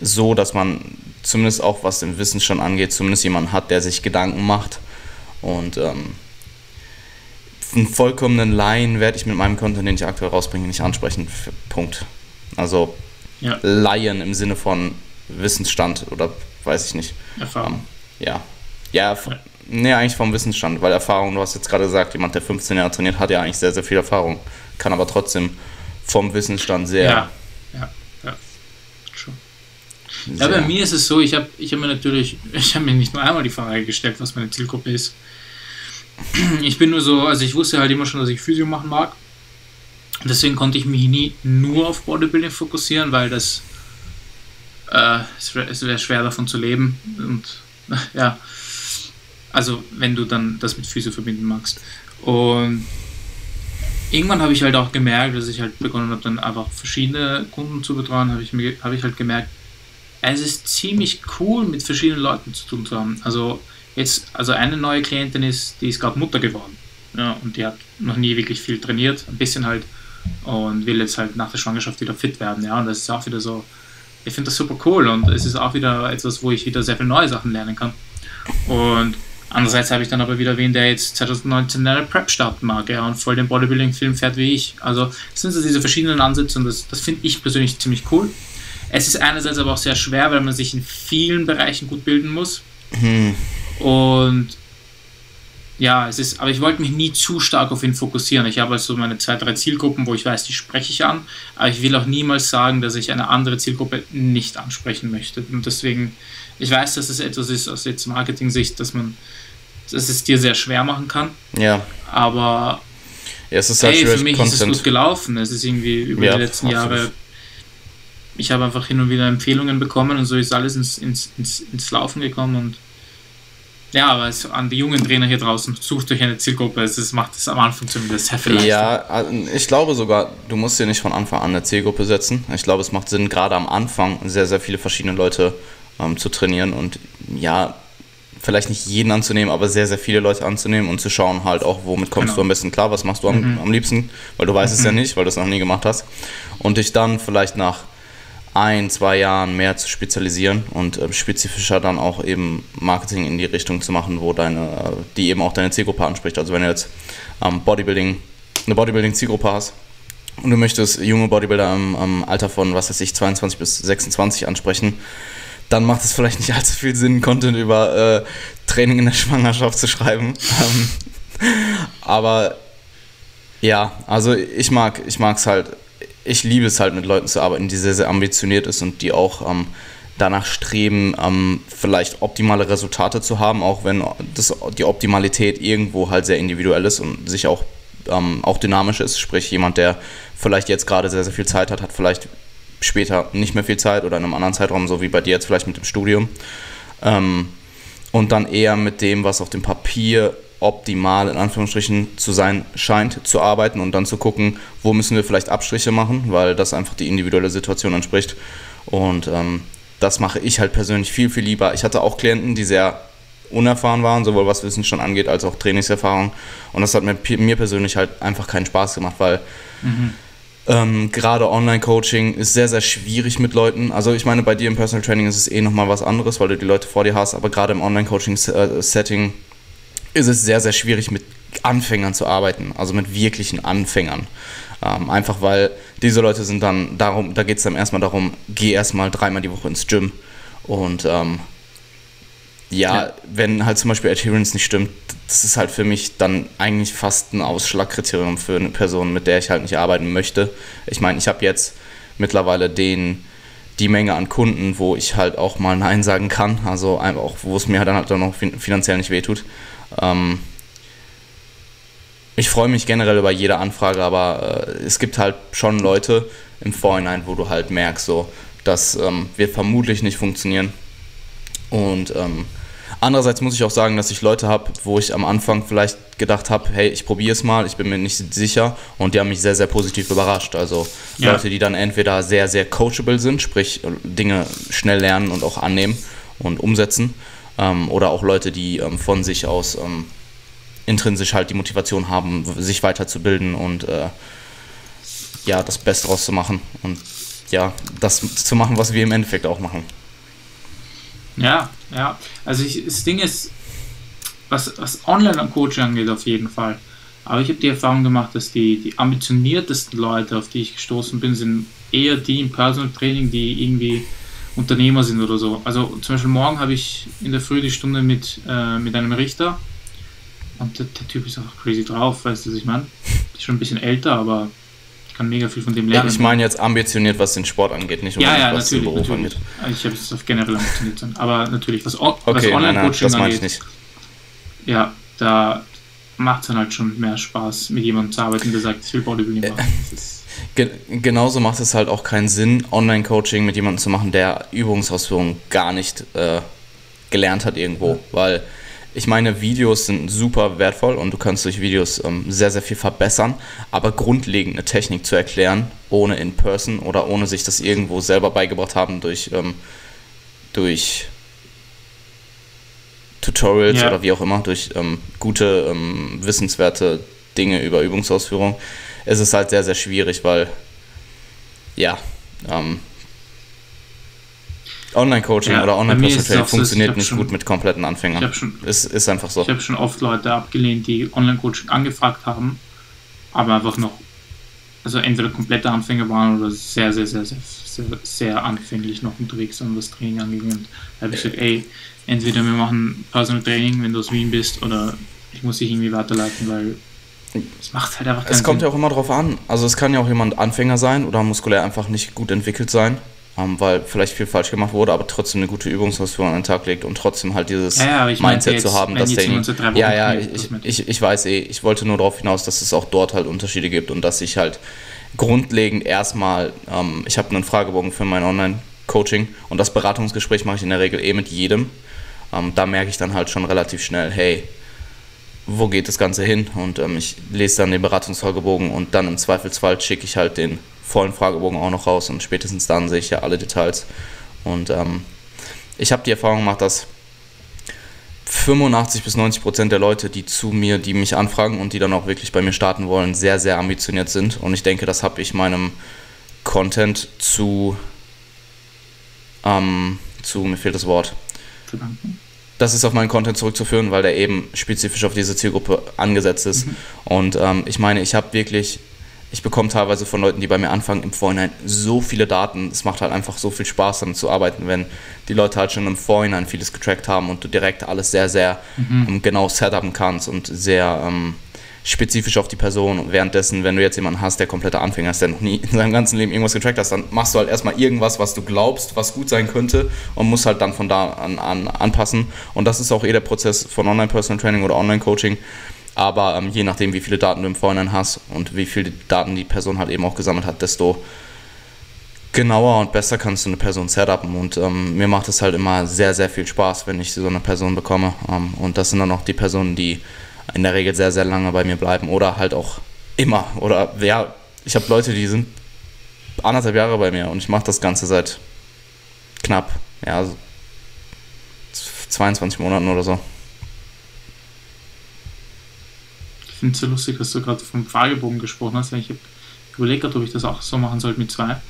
so, dass man zumindest auch was den Wissensstand angeht, zumindest jemanden hat, der sich Gedanken macht. Und ähm, einen vollkommenen Laien werde ich mit meinem Content, den ich aktuell rausbringe, nicht ansprechen. Punkt. Also ja. Laien im Sinne von Wissensstand oder weiß ich nicht. Erfahrung. Ähm. Ja, ja. Nee, eigentlich vom Wissensstand, weil Erfahrung, du hast jetzt gerade gesagt, jemand, der 15 Jahre trainiert, hat ja eigentlich sehr, sehr viel Erfahrung, kann aber trotzdem vom Wissensstand sehr. Ja, ja, ja. Schon. Ja, bei mir ist es so, ich habe ich hab mir natürlich, [LAUGHS] ich habe mir nicht nur einmal die Frage gestellt, was meine Zielgruppe ist. [CLEARS THROAT] Ich bin nur so, also ich wusste halt immer schon, dass ich Physio machen mag. Deswegen konnte ich mich nie nur auf Bodybuilding fokussieren, weil das äh, es wäre schwer davon zu leben. Und [LAUGHS] ja, also wenn du dann das mit Physio verbinden magst. Und irgendwann habe ich halt auch gemerkt, dass ich halt begonnen habe, dann einfach verschiedene Kunden zu betreuen, habe ich, hab ich halt gemerkt, es ist ziemlich cool, mit verschiedenen Leuten zu tun zu haben. Also jetzt, also eine neue Klientin ist, die ist gerade Mutter geworden. Ja, und die hat noch nie wirklich viel trainiert, ein bisschen halt, und will jetzt halt nach der Schwangerschaft wieder fit werden. Ja, und das ist auch wieder so, ich finde das super cool und es ist auch wieder etwas, wo ich wieder sehr viele neue Sachen lernen kann. Und Andererseits habe ich dann aber wieder wen, der jetzt 2019 eine Prep starten mag ja, und voll den Bodybuilding-Film fährt wie ich. Also es sind so diese verschiedenen Ansätze und das, das finde ich persönlich ziemlich cool. Es ist einerseits aber auch sehr schwer, weil man sich in vielen Bereichen gut bilden muss. Hm. Und ja, es ist, aber ich wollte mich nie zu stark auf ihn fokussieren. Ich habe also meine zwei, drei Zielgruppen, wo ich weiß, die spreche ich an, aber ich will auch niemals sagen, dass ich eine andere Zielgruppe nicht ansprechen möchte. Und deswegen, ich weiß, dass es etwas ist aus jetzt Marketing-Sicht, dass man, dass es dir sehr schwer machen kann. Ja. Aber ja, es ist halt hey, für mich Content. ist es gut gelaufen. Es ist irgendwie über ja, die letzten Jahre. Ich habe einfach hin und wieder Empfehlungen bekommen und so ist alles ins, ins, ins, ins Laufen gekommen und ja, aber es, an die jungen Trainer hier draußen, sucht euch eine Zielgruppe. Es macht es am Anfang zumindest sehr viel leichter. Ja, ich glaube sogar, du musst dir nicht von Anfang an eine Zielgruppe setzen. Ich glaube, es macht Sinn, gerade am Anfang sehr, sehr viele verschiedene Leute ähm, zu trainieren und ja, vielleicht nicht jeden anzunehmen, aber sehr, sehr viele Leute anzunehmen und zu schauen halt auch, womit kommst genau. du am besten klar, was machst du am, mhm. am liebsten, weil du weißt mhm. es ja mhm. nicht, weil du es noch nie gemacht hast. Und dich dann vielleicht nach ein, zwei Jahren mehr zu spezialisieren und äh, spezifischer dann auch eben Marketing in die Richtung zu machen, wo deine, die eben auch deine Zielgruppe anspricht. Also wenn du jetzt ähm, Bodybuilding, eine Bodybuilding-Zielgruppe hast und du möchtest junge Bodybuilder im, im, Alter von, was weiß ich, 22 bis 26 ansprechen, dann macht es vielleicht nicht allzu viel Sinn, Content über äh, Training in der Schwangerschaft zu schreiben. [LAUGHS] Ähm, aber ja, also ich mag ich es halt ich liebe es halt mit Leuten zu arbeiten, die sehr, sehr ambitioniert ist und die auch ähm, danach streben, ähm, vielleicht optimale Resultate zu haben, auch wenn das, die Optimalität irgendwo halt sehr individuell ist und sich auch, ähm, auch dynamisch ist. Sprich, jemand, der vielleicht jetzt gerade sehr, sehr viel Zeit hat, hat vielleicht später nicht mehr viel Zeit oder in einem anderen Zeitraum, so wie bei dir jetzt vielleicht mit dem Studium. Ähm, und dann eher mit dem, was auf dem Papier optimal in Anführungsstrichen zu sein scheint, zu arbeiten und dann zu gucken, wo müssen wir vielleicht Abstriche machen, weil das einfach die individuelle Situation entspricht. Und ähm, das mache ich halt persönlich viel, viel lieber. Ich hatte auch Klienten, die sehr unerfahren waren, sowohl was Wissensstand angeht, als auch Trainingserfahrung. Und das hat mir, mir persönlich halt einfach keinen Spaß gemacht, weil mhm. Ähm, Gerade Online-Coaching ist sehr, sehr schwierig mit Leuten. Also ich meine, bei dir im Personal Training ist es eh nochmal was anderes, weil du die Leute vor dir hast, aber gerade im Online-Coaching-Setting ist es sehr, sehr schwierig mit Anfängern zu arbeiten, also mit wirklichen Anfängern. Ähm, einfach weil diese Leute sind dann darum, da geht es dann erstmal darum, geh erstmal dreimal die Woche ins Gym. Und ähm, ja, ja, wenn halt zum Beispiel Adherence nicht stimmt, das ist halt für mich dann eigentlich fast ein Ausschlagkriterium für eine Person, mit der ich halt nicht arbeiten möchte. Ich meine, ich habe jetzt mittlerweile den, die Menge an Kunden, wo ich halt auch mal Nein sagen kann, also auch, wo es mir dann halt dann noch finanziell nicht wehtut. Ähm, ich freue mich generell über jede Anfrage, aber äh, es gibt halt schon Leute im Vorhinein, wo du halt merkst, so, dass ähm, wir vermutlich nicht funktionieren. Und ähm, andererseits muss ich auch sagen, dass ich Leute habe, wo ich am Anfang vielleicht gedacht habe, hey, ich probiere es mal, ich bin mir nicht sicher und die haben mich sehr, sehr positiv überrascht. Also ja. Leute, die dann entweder sehr, sehr coachable sind, sprich Dinge schnell lernen und auch annehmen und umsetzen, ähm, oder auch Leute, die ähm, von sich aus ähm, intrinsisch halt die Motivation haben, sich weiterzubilden und äh, ja, das Beste draus zu machen und ja, das zu machen, was wir im Endeffekt auch machen. Ja, ja. Also ich, das Ding ist, was, was Online-Coaching angeht, auf jeden Fall. Aber ich habe die Erfahrung gemacht, dass die, die ambitioniertesten Leute, auf die ich gestoßen bin, sind eher die im Personal Training, die irgendwie Unternehmer sind oder so. Also zum Beispiel morgen habe ich in der Früh die Stunde mit, äh, mit einem Richter und der, der, Typ ist auch crazy drauf, weißt du, was ich meine? Ist schon ein bisschen älter, aber kann mega viel von dem lernen. Ja, ich meine jetzt ambitioniert, was den Sport angeht, nicht ja, ja, was den Beruf natürlich. angeht. Ich habe es auf generell ambitioniert sein. Aber natürlich, was, was okay, Online-Coaching angeht, ich nicht. ja, da macht es dann halt schon mehr Spaß, mit jemandem zu arbeiten, der sagt, ich will Bodybuilding machen. [LAUGHS] Ge genauso macht es halt auch keinen Sinn, Online-Coaching mit jemandem zu machen, der Übungsausführung gar nicht äh, gelernt hat irgendwo, ja. weil ich meine, Videos sind super wertvoll und du kannst durch Videos ähm, sehr, sehr viel verbessern, aber grundlegend eine Technik zu erklären, ohne in person oder ohne sich das irgendwo selber beigebracht haben durch, ähm, durch Tutorials ja. oder wie auch immer, durch ähm, gute, ähm, wissenswerte Dinge über Übungsausführung, ist es halt sehr, sehr schwierig, weil ja, ähm, Online-Coaching ja, oder Online-Personal funktioniert so, nicht schon, gut mit kompletten Anfängern. Schon, ist, ist einfach so. Ich habe schon oft Leute abgelehnt, die Online-Coaching angefragt haben, aber einfach noch, also entweder komplette Anfänger waren oder sehr, sehr, sehr, sehr, sehr, sehr anfänglich noch unterwegs und das Training angegangen. Da habe ich gesagt, ey, entweder wir machen Personal Training, wenn du aus Wien bist, oder ich muss dich irgendwie weiterleiten, weil es macht halt einfach keinen Es kommt Sinn. ja auch immer drauf an. Also es kann ja auch jemand Anfänger sein oder muskulär einfach nicht gut entwickelt sein ähm, weil vielleicht viel falsch gemacht wurde, aber trotzdem eine gute Übungsausführung an den Tag legt und trotzdem halt dieses ja, ja, Mindset jetzt, zu haben, dass der ja ja ich, ich, ich weiß eh, ich wollte nur darauf hinaus, dass es auch dort halt Unterschiede gibt und dass ich halt grundlegend erstmal, ähm, ich habe einen Fragebogen für mein Online-Coaching und das Beratungsgespräch mache ich in der Regel eh mit jedem. Ähm, da merke ich dann halt schon relativ schnell, hey, wo geht das Ganze hin? Und ähm, ich lese dann den Beratungsfragebogen und dann im Zweifelsfall schicke ich halt den vollen Fragebogen auch noch raus und spätestens dann sehe ich ja alle Details. Und ähm, ich habe die Erfahrung gemacht, dass 85 bis 90 Prozent der Leute, die zu mir, die mich anfragen und die dann auch wirklich bei mir starten wollen, sehr, sehr ambitioniert sind. Und ich denke, das habe ich meinem Content zu, ähm, zu, mir fehlt das Wort. Verdanken. Das ist auf meinen Content zurückzuführen, weil der eben spezifisch auf diese Zielgruppe angesetzt ist. Mhm. Und ähm, ich meine, ich habe wirklich ich bekomme teilweise von Leuten, die bei mir anfangen, im Vorhinein so viele Daten. Es macht halt einfach so viel Spaß, damit zu arbeiten, wenn die Leute halt schon im Vorhinein vieles getrackt haben und du direkt alles sehr, sehr mhm. ähm, genau setupen kannst und sehr ähm, spezifisch auf die Person. Und währenddessen, wenn du jetzt jemanden hast, der kompletter Anfänger ist, der noch nie in seinem ganzen Leben irgendwas getrackt hast, dann machst du halt erstmal irgendwas, was du glaubst, was gut sein könnte und musst halt dann von da an, an anpassen. Und das ist auch eh der Prozess von Online-Personal Training oder Online-Coaching aber ähm, je nachdem, wie viele Daten du im Vorhinein hast und wie viele Daten die Person halt eben auch gesammelt hat, desto genauer und besser kannst du eine Person setupen. Und ähm, mir macht es halt immer sehr, sehr viel Spaß, wenn ich so eine Person bekomme. Ähm, und das sind dann auch die Personen, die in der Regel sehr, sehr lange bei mir bleiben oder halt auch immer. Oder ja, ich habe Leute, die sind anderthalb Jahre bei mir und ich mache das Ganze seit knapp, ja, 22 Monaten oder so. Finde es so lustig, dass du gerade vom Fragebogen gesprochen hast. Ich habe Ich gerade, ob ich das auch so machen sollte mit zwei.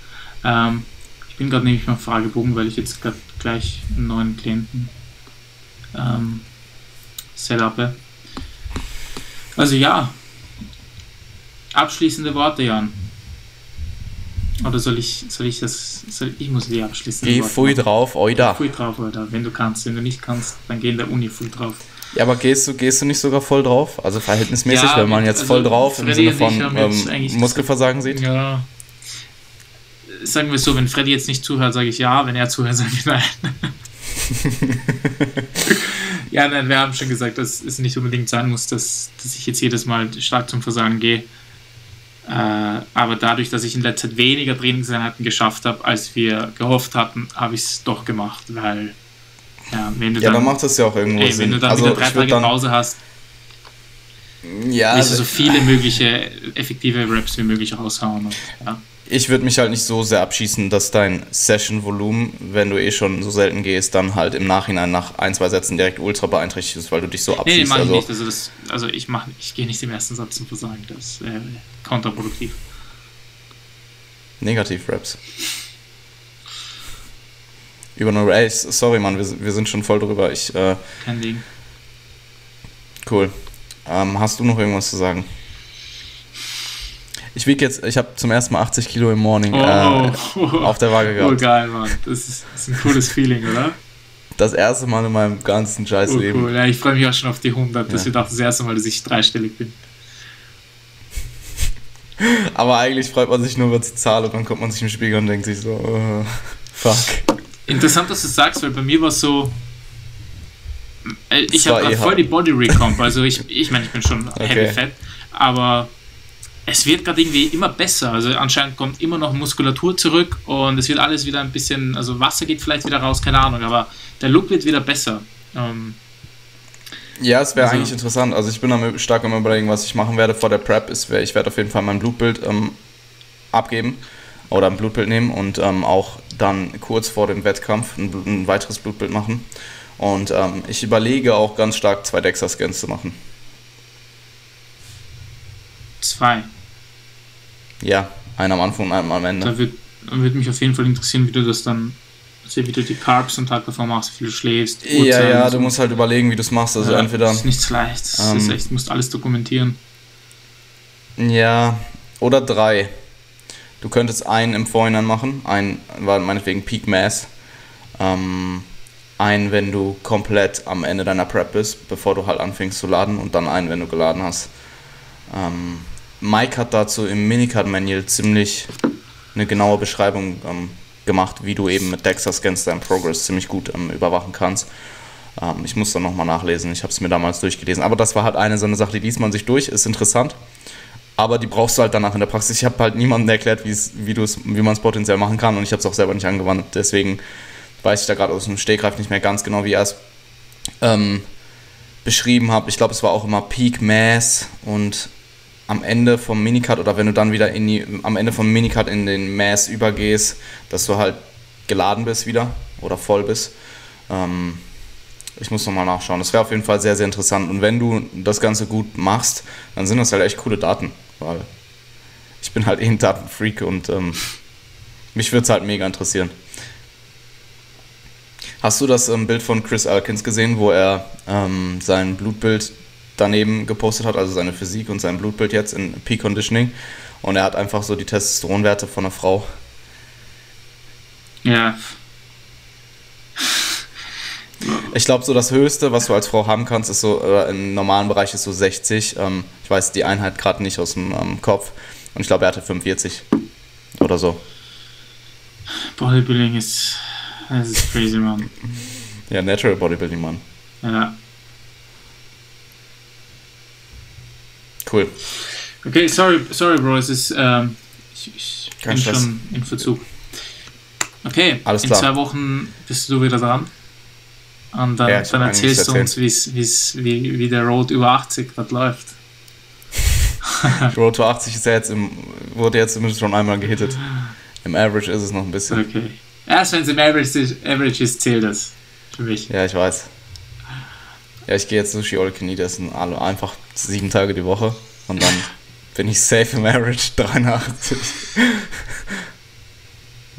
Ähm, ich bin gerade nämlich mal Fragebogen, weil ich jetzt gerade gleich einen neuen Klienten ähm, setupe. Also ja, abschließende Worte, Jan. Oder soll ich, soll ich das, soll, ich muss die abschließen. Geh früh drauf, oida. Früh drauf, oder wenn du kannst. Wenn du nicht kannst, dann geh in der Uni früh drauf. Ja, aber gehst du, gehst du nicht sogar voll drauf? Also verhältnismäßig, ja, wenn man jetzt also voll drauf im Sinne von ähm, Muskelversagen sieht? Ja. Sagen wir es so, wenn Freddy jetzt nicht zuhört, sage ich ja, wenn er zuhört, [LAUGHS] sage ich nein. [LAUGHS] ja, nein, wir haben schon gesagt, dass es nicht unbedingt sein muss, dass, dass ich jetzt jedes Mal stark zum Versagen gehe. Äh, aber dadurch, dass ich in letzter Zeit weniger Trainingseinheiten geschafft habe, als wir gehofft hatten, habe ich es doch gemacht, weil ja, wenn du ja, dann, dann macht das ja auch irgendwo ey, Sinn. Wenn du dann also, wieder drei Tage dann, Pause hast, ja, willst du so viele mögliche effektive Raps wie möglich raushauen. Und, ja. Ich würde mich halt nicht so sehr abschießen, dass dein Session-Volumen, wenn du eh schon so selten gehst, dann halt im Nachhinein nach ein, zwei Sätzen direkt ultra beeinträchtigt ist, weil du dich so abschießt. Nee, mach ich also, nicht. Also, das, also ich, mach, ich gehe nicht im ersten Satz zum Versagen. Das wäre kontraproduktiv. Negativ-Raps. Über eine Race. Sorry, Mann, wir, wir sind schon voll drüber. Ich, äh, Kein Ding. Cool. Ähm, hast du noch irgendwas zu sagen? Ich wiege jetzt, ich habe zum ersten Mal 80 Kilo im Morning oh, äh, oh, auf der Waage gehabt. Oh geil, Mann. Das ist, das ist ein cooles Feeling, oder? Das erste Mal in meinem ganzen scheiß oh, Leben. Cool. Ja, ich freue mich auch schon auf die 100. Das ja. wird auch das erste Mal, dass ich dreistellig bin. [LAUGHS] Aber eigentlich freut man sich nur über die Zahl und dann kommt man sich im Spiegel und denkt sich so, uh, fuck. Interessant, dass du sagst, weil bei mir war es so, äh, ich habe eh voll die Body Recomp, also ich, ich meine, ich bin schon okay. heavy fat, aber es wird gerade irgendwie immer besser. Also anscheinend kommt immer noch Muskulatur zurück und es wird alles wieder ein bisschen, also Wasser geht vielleicht wieder raus, keine Ahnung, aber der Look wird wieder besser. Ähm, ja, es wäre also, eigentlich interessant. Also ich bin am, stark am überlegen, was ich machen werde vor der Prep. Ist, ich werde auf jeden Fall mein Blutbild ähm, abgeben oder ein Blutbild nehmen und ähm, auch dann kurz vor dem Wettkampf ein, ein weiteres Blutbild machen. Und ähm, ich überlege auch ganz stark zwei DEXA-Scans zu machen. Zwei? Ja, einen am Anfang und einen am Ende. Da würde würd mich auf jeden Fall interessieren, wie du das dann, also wie du die Carbs am Tag davor machst, wie viel du schläfst. Ja, ja, du musst halt überlegen, wie du es machst. Also ja, entweder. Das ist nichts leicht. Das ähm, ist echt, du musst alles dokumentieren. Ja, oder drei. Du könntest einen im Vorhinein machen, einen war meinetwegen Peak Mass. Ähm, einen, wenn du komplett am Ende deiner Prep bist, bevor du halt anfängst zu laden und dann einen, wenn du geladen hast. Ähm, Mike hat dazu im Minicard-Manual ziemlich eine genaue Beschreibung ähm, gemacht, wie du eben mit DEXA-Scans deinen Progress ziemlich gut ähm, überwachen kannst. Ähm, ich muss dann nochmal nachlesen, ich habe es mir damals durchgelesen. Aber das war halt eine so eine Sache, die liest man sich durch, ist interessant. Aber die brauchst du halt danach in der Praxis. Ich habe halt niemandem erklärt, wie, wie man es potenziell machen kann und ich habe es auch selber nicht angewandt. Deswegen weiß ich da gerade aus dem Stegreif nicht mehr ganz genau, wie er es ähm, beschrieben hat. Ich glaube, es war auch immer Peak Mass und am Ende vom Minicut oder wenn du dann wieder in die, am Ende vom Minicut in den Mass übergehst, dass du halt geladen bist wieder oder voll bist. Ähm, ich muss nochmal nachschauen. Das wäre auf jeden Fall sehr, sehr interessant. Und wenn du das Ganze gut machst, dann sind das halt echt coole Daten, weil ich bin halt eh ein Datenfreak und ähm, mich würde es halt mega interessieren. Hast du das ähm, Bild von Chris Alkins gesehen, wo er ähm, sein Blutbild daneben gepostet hat, also seine Physik und sein Blutbild jetzt in Peak Conditioning. Und er hat einfach so die Testosteronwerte von einer Frau. Ja. Ich glaube, so das Höchste, was du als Frau haben kannst, ist so, äh, im normalen Bereich ist so 60. Ähm, ich weiß die Einheit gerade nicht aus dem ähm, Kopf. Und ich glaube, er hatte 45 oder so. Bodybuilding ist, das ist crazy, man. ja, Natural Bodybuilding, Mann. Ja. Cool. Okay, sorry, sorry, Bro, es ist, ähm, ich, ich bin Stress. schon in Verzug. Okay, Alles in klar. zwei Wochen bist du wieder dran. Und dann, ja, dann erzählst du uns, wie's, wie's, wie, wie der Road über 80 das läuft. [LAUGHS] Road to 80 ist ja jetzt im, wurde jetzt zumindest schon einmal gehittet. Im Average ist es noch ein bisschen. Okay. Erst wenn es im Average ist, Average ist, zählt das. Für mich. Ja, ich weiß. Ja, ich gehe jetzt Sushi All Can Eat essen, einfach sieben Tage die Woche und dann [LAUGHS] bin ich safe im Average 83.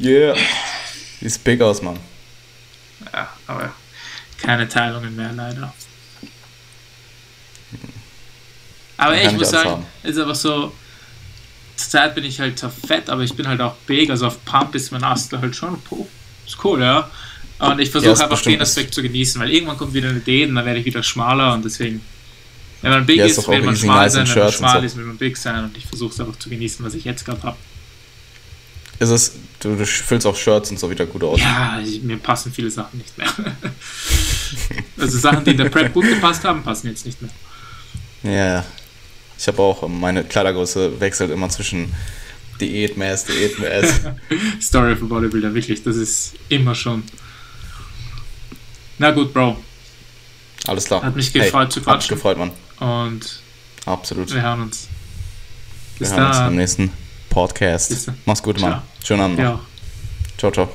[LAUGHS] yeah. Sieht big aus, Mann. Ja, aber keine Teilungen mehr, leider. Aber ich muss sagen, haben. es ist einfach so, zurzeit bin ich halt fett, aber ich bin halt auch big, also auf Pump ist mein Ast halt schon, puh, ist cool, ja. Und ich Ja, versuche ist einfach den Aspekt zu genießen, weil irgendwann kommt wieder eine Diät und dann werde ich wieder schmaler und deswegen, wenn man big Ja, ist ist, will man schmal sein, in wenn man schmal ist, will man big sein und ich versuche es einfach zu genießen, was ich jetzt gerade habe. Ist es, du, du füllst auch Shirts und so wieder gut aus. Ja, ich, mir passen viele Sachen nicht mehr. [LAUGHS] also Sachen, die in der Prep gut gepasst haben, passen jetzt nicht mehr. Ja. Ich habe auch, meine Kleidergröße wechselt immer zwischen Diät-Mass, Diät-Mass. [LAUGHS] Story of a Bodybuilder, wirklich, das ist immer schon. Na gut, Bro. Alles klar. Hat mich gefreut zu Hat mich quatschen. gefreut, Mann. Und Absolut. wir hören uns. Wir Bis hören uns dann. beim nächsten Podcast. Mach's gut, Mann. Schönen Abend. Ja. Ciao, ciao.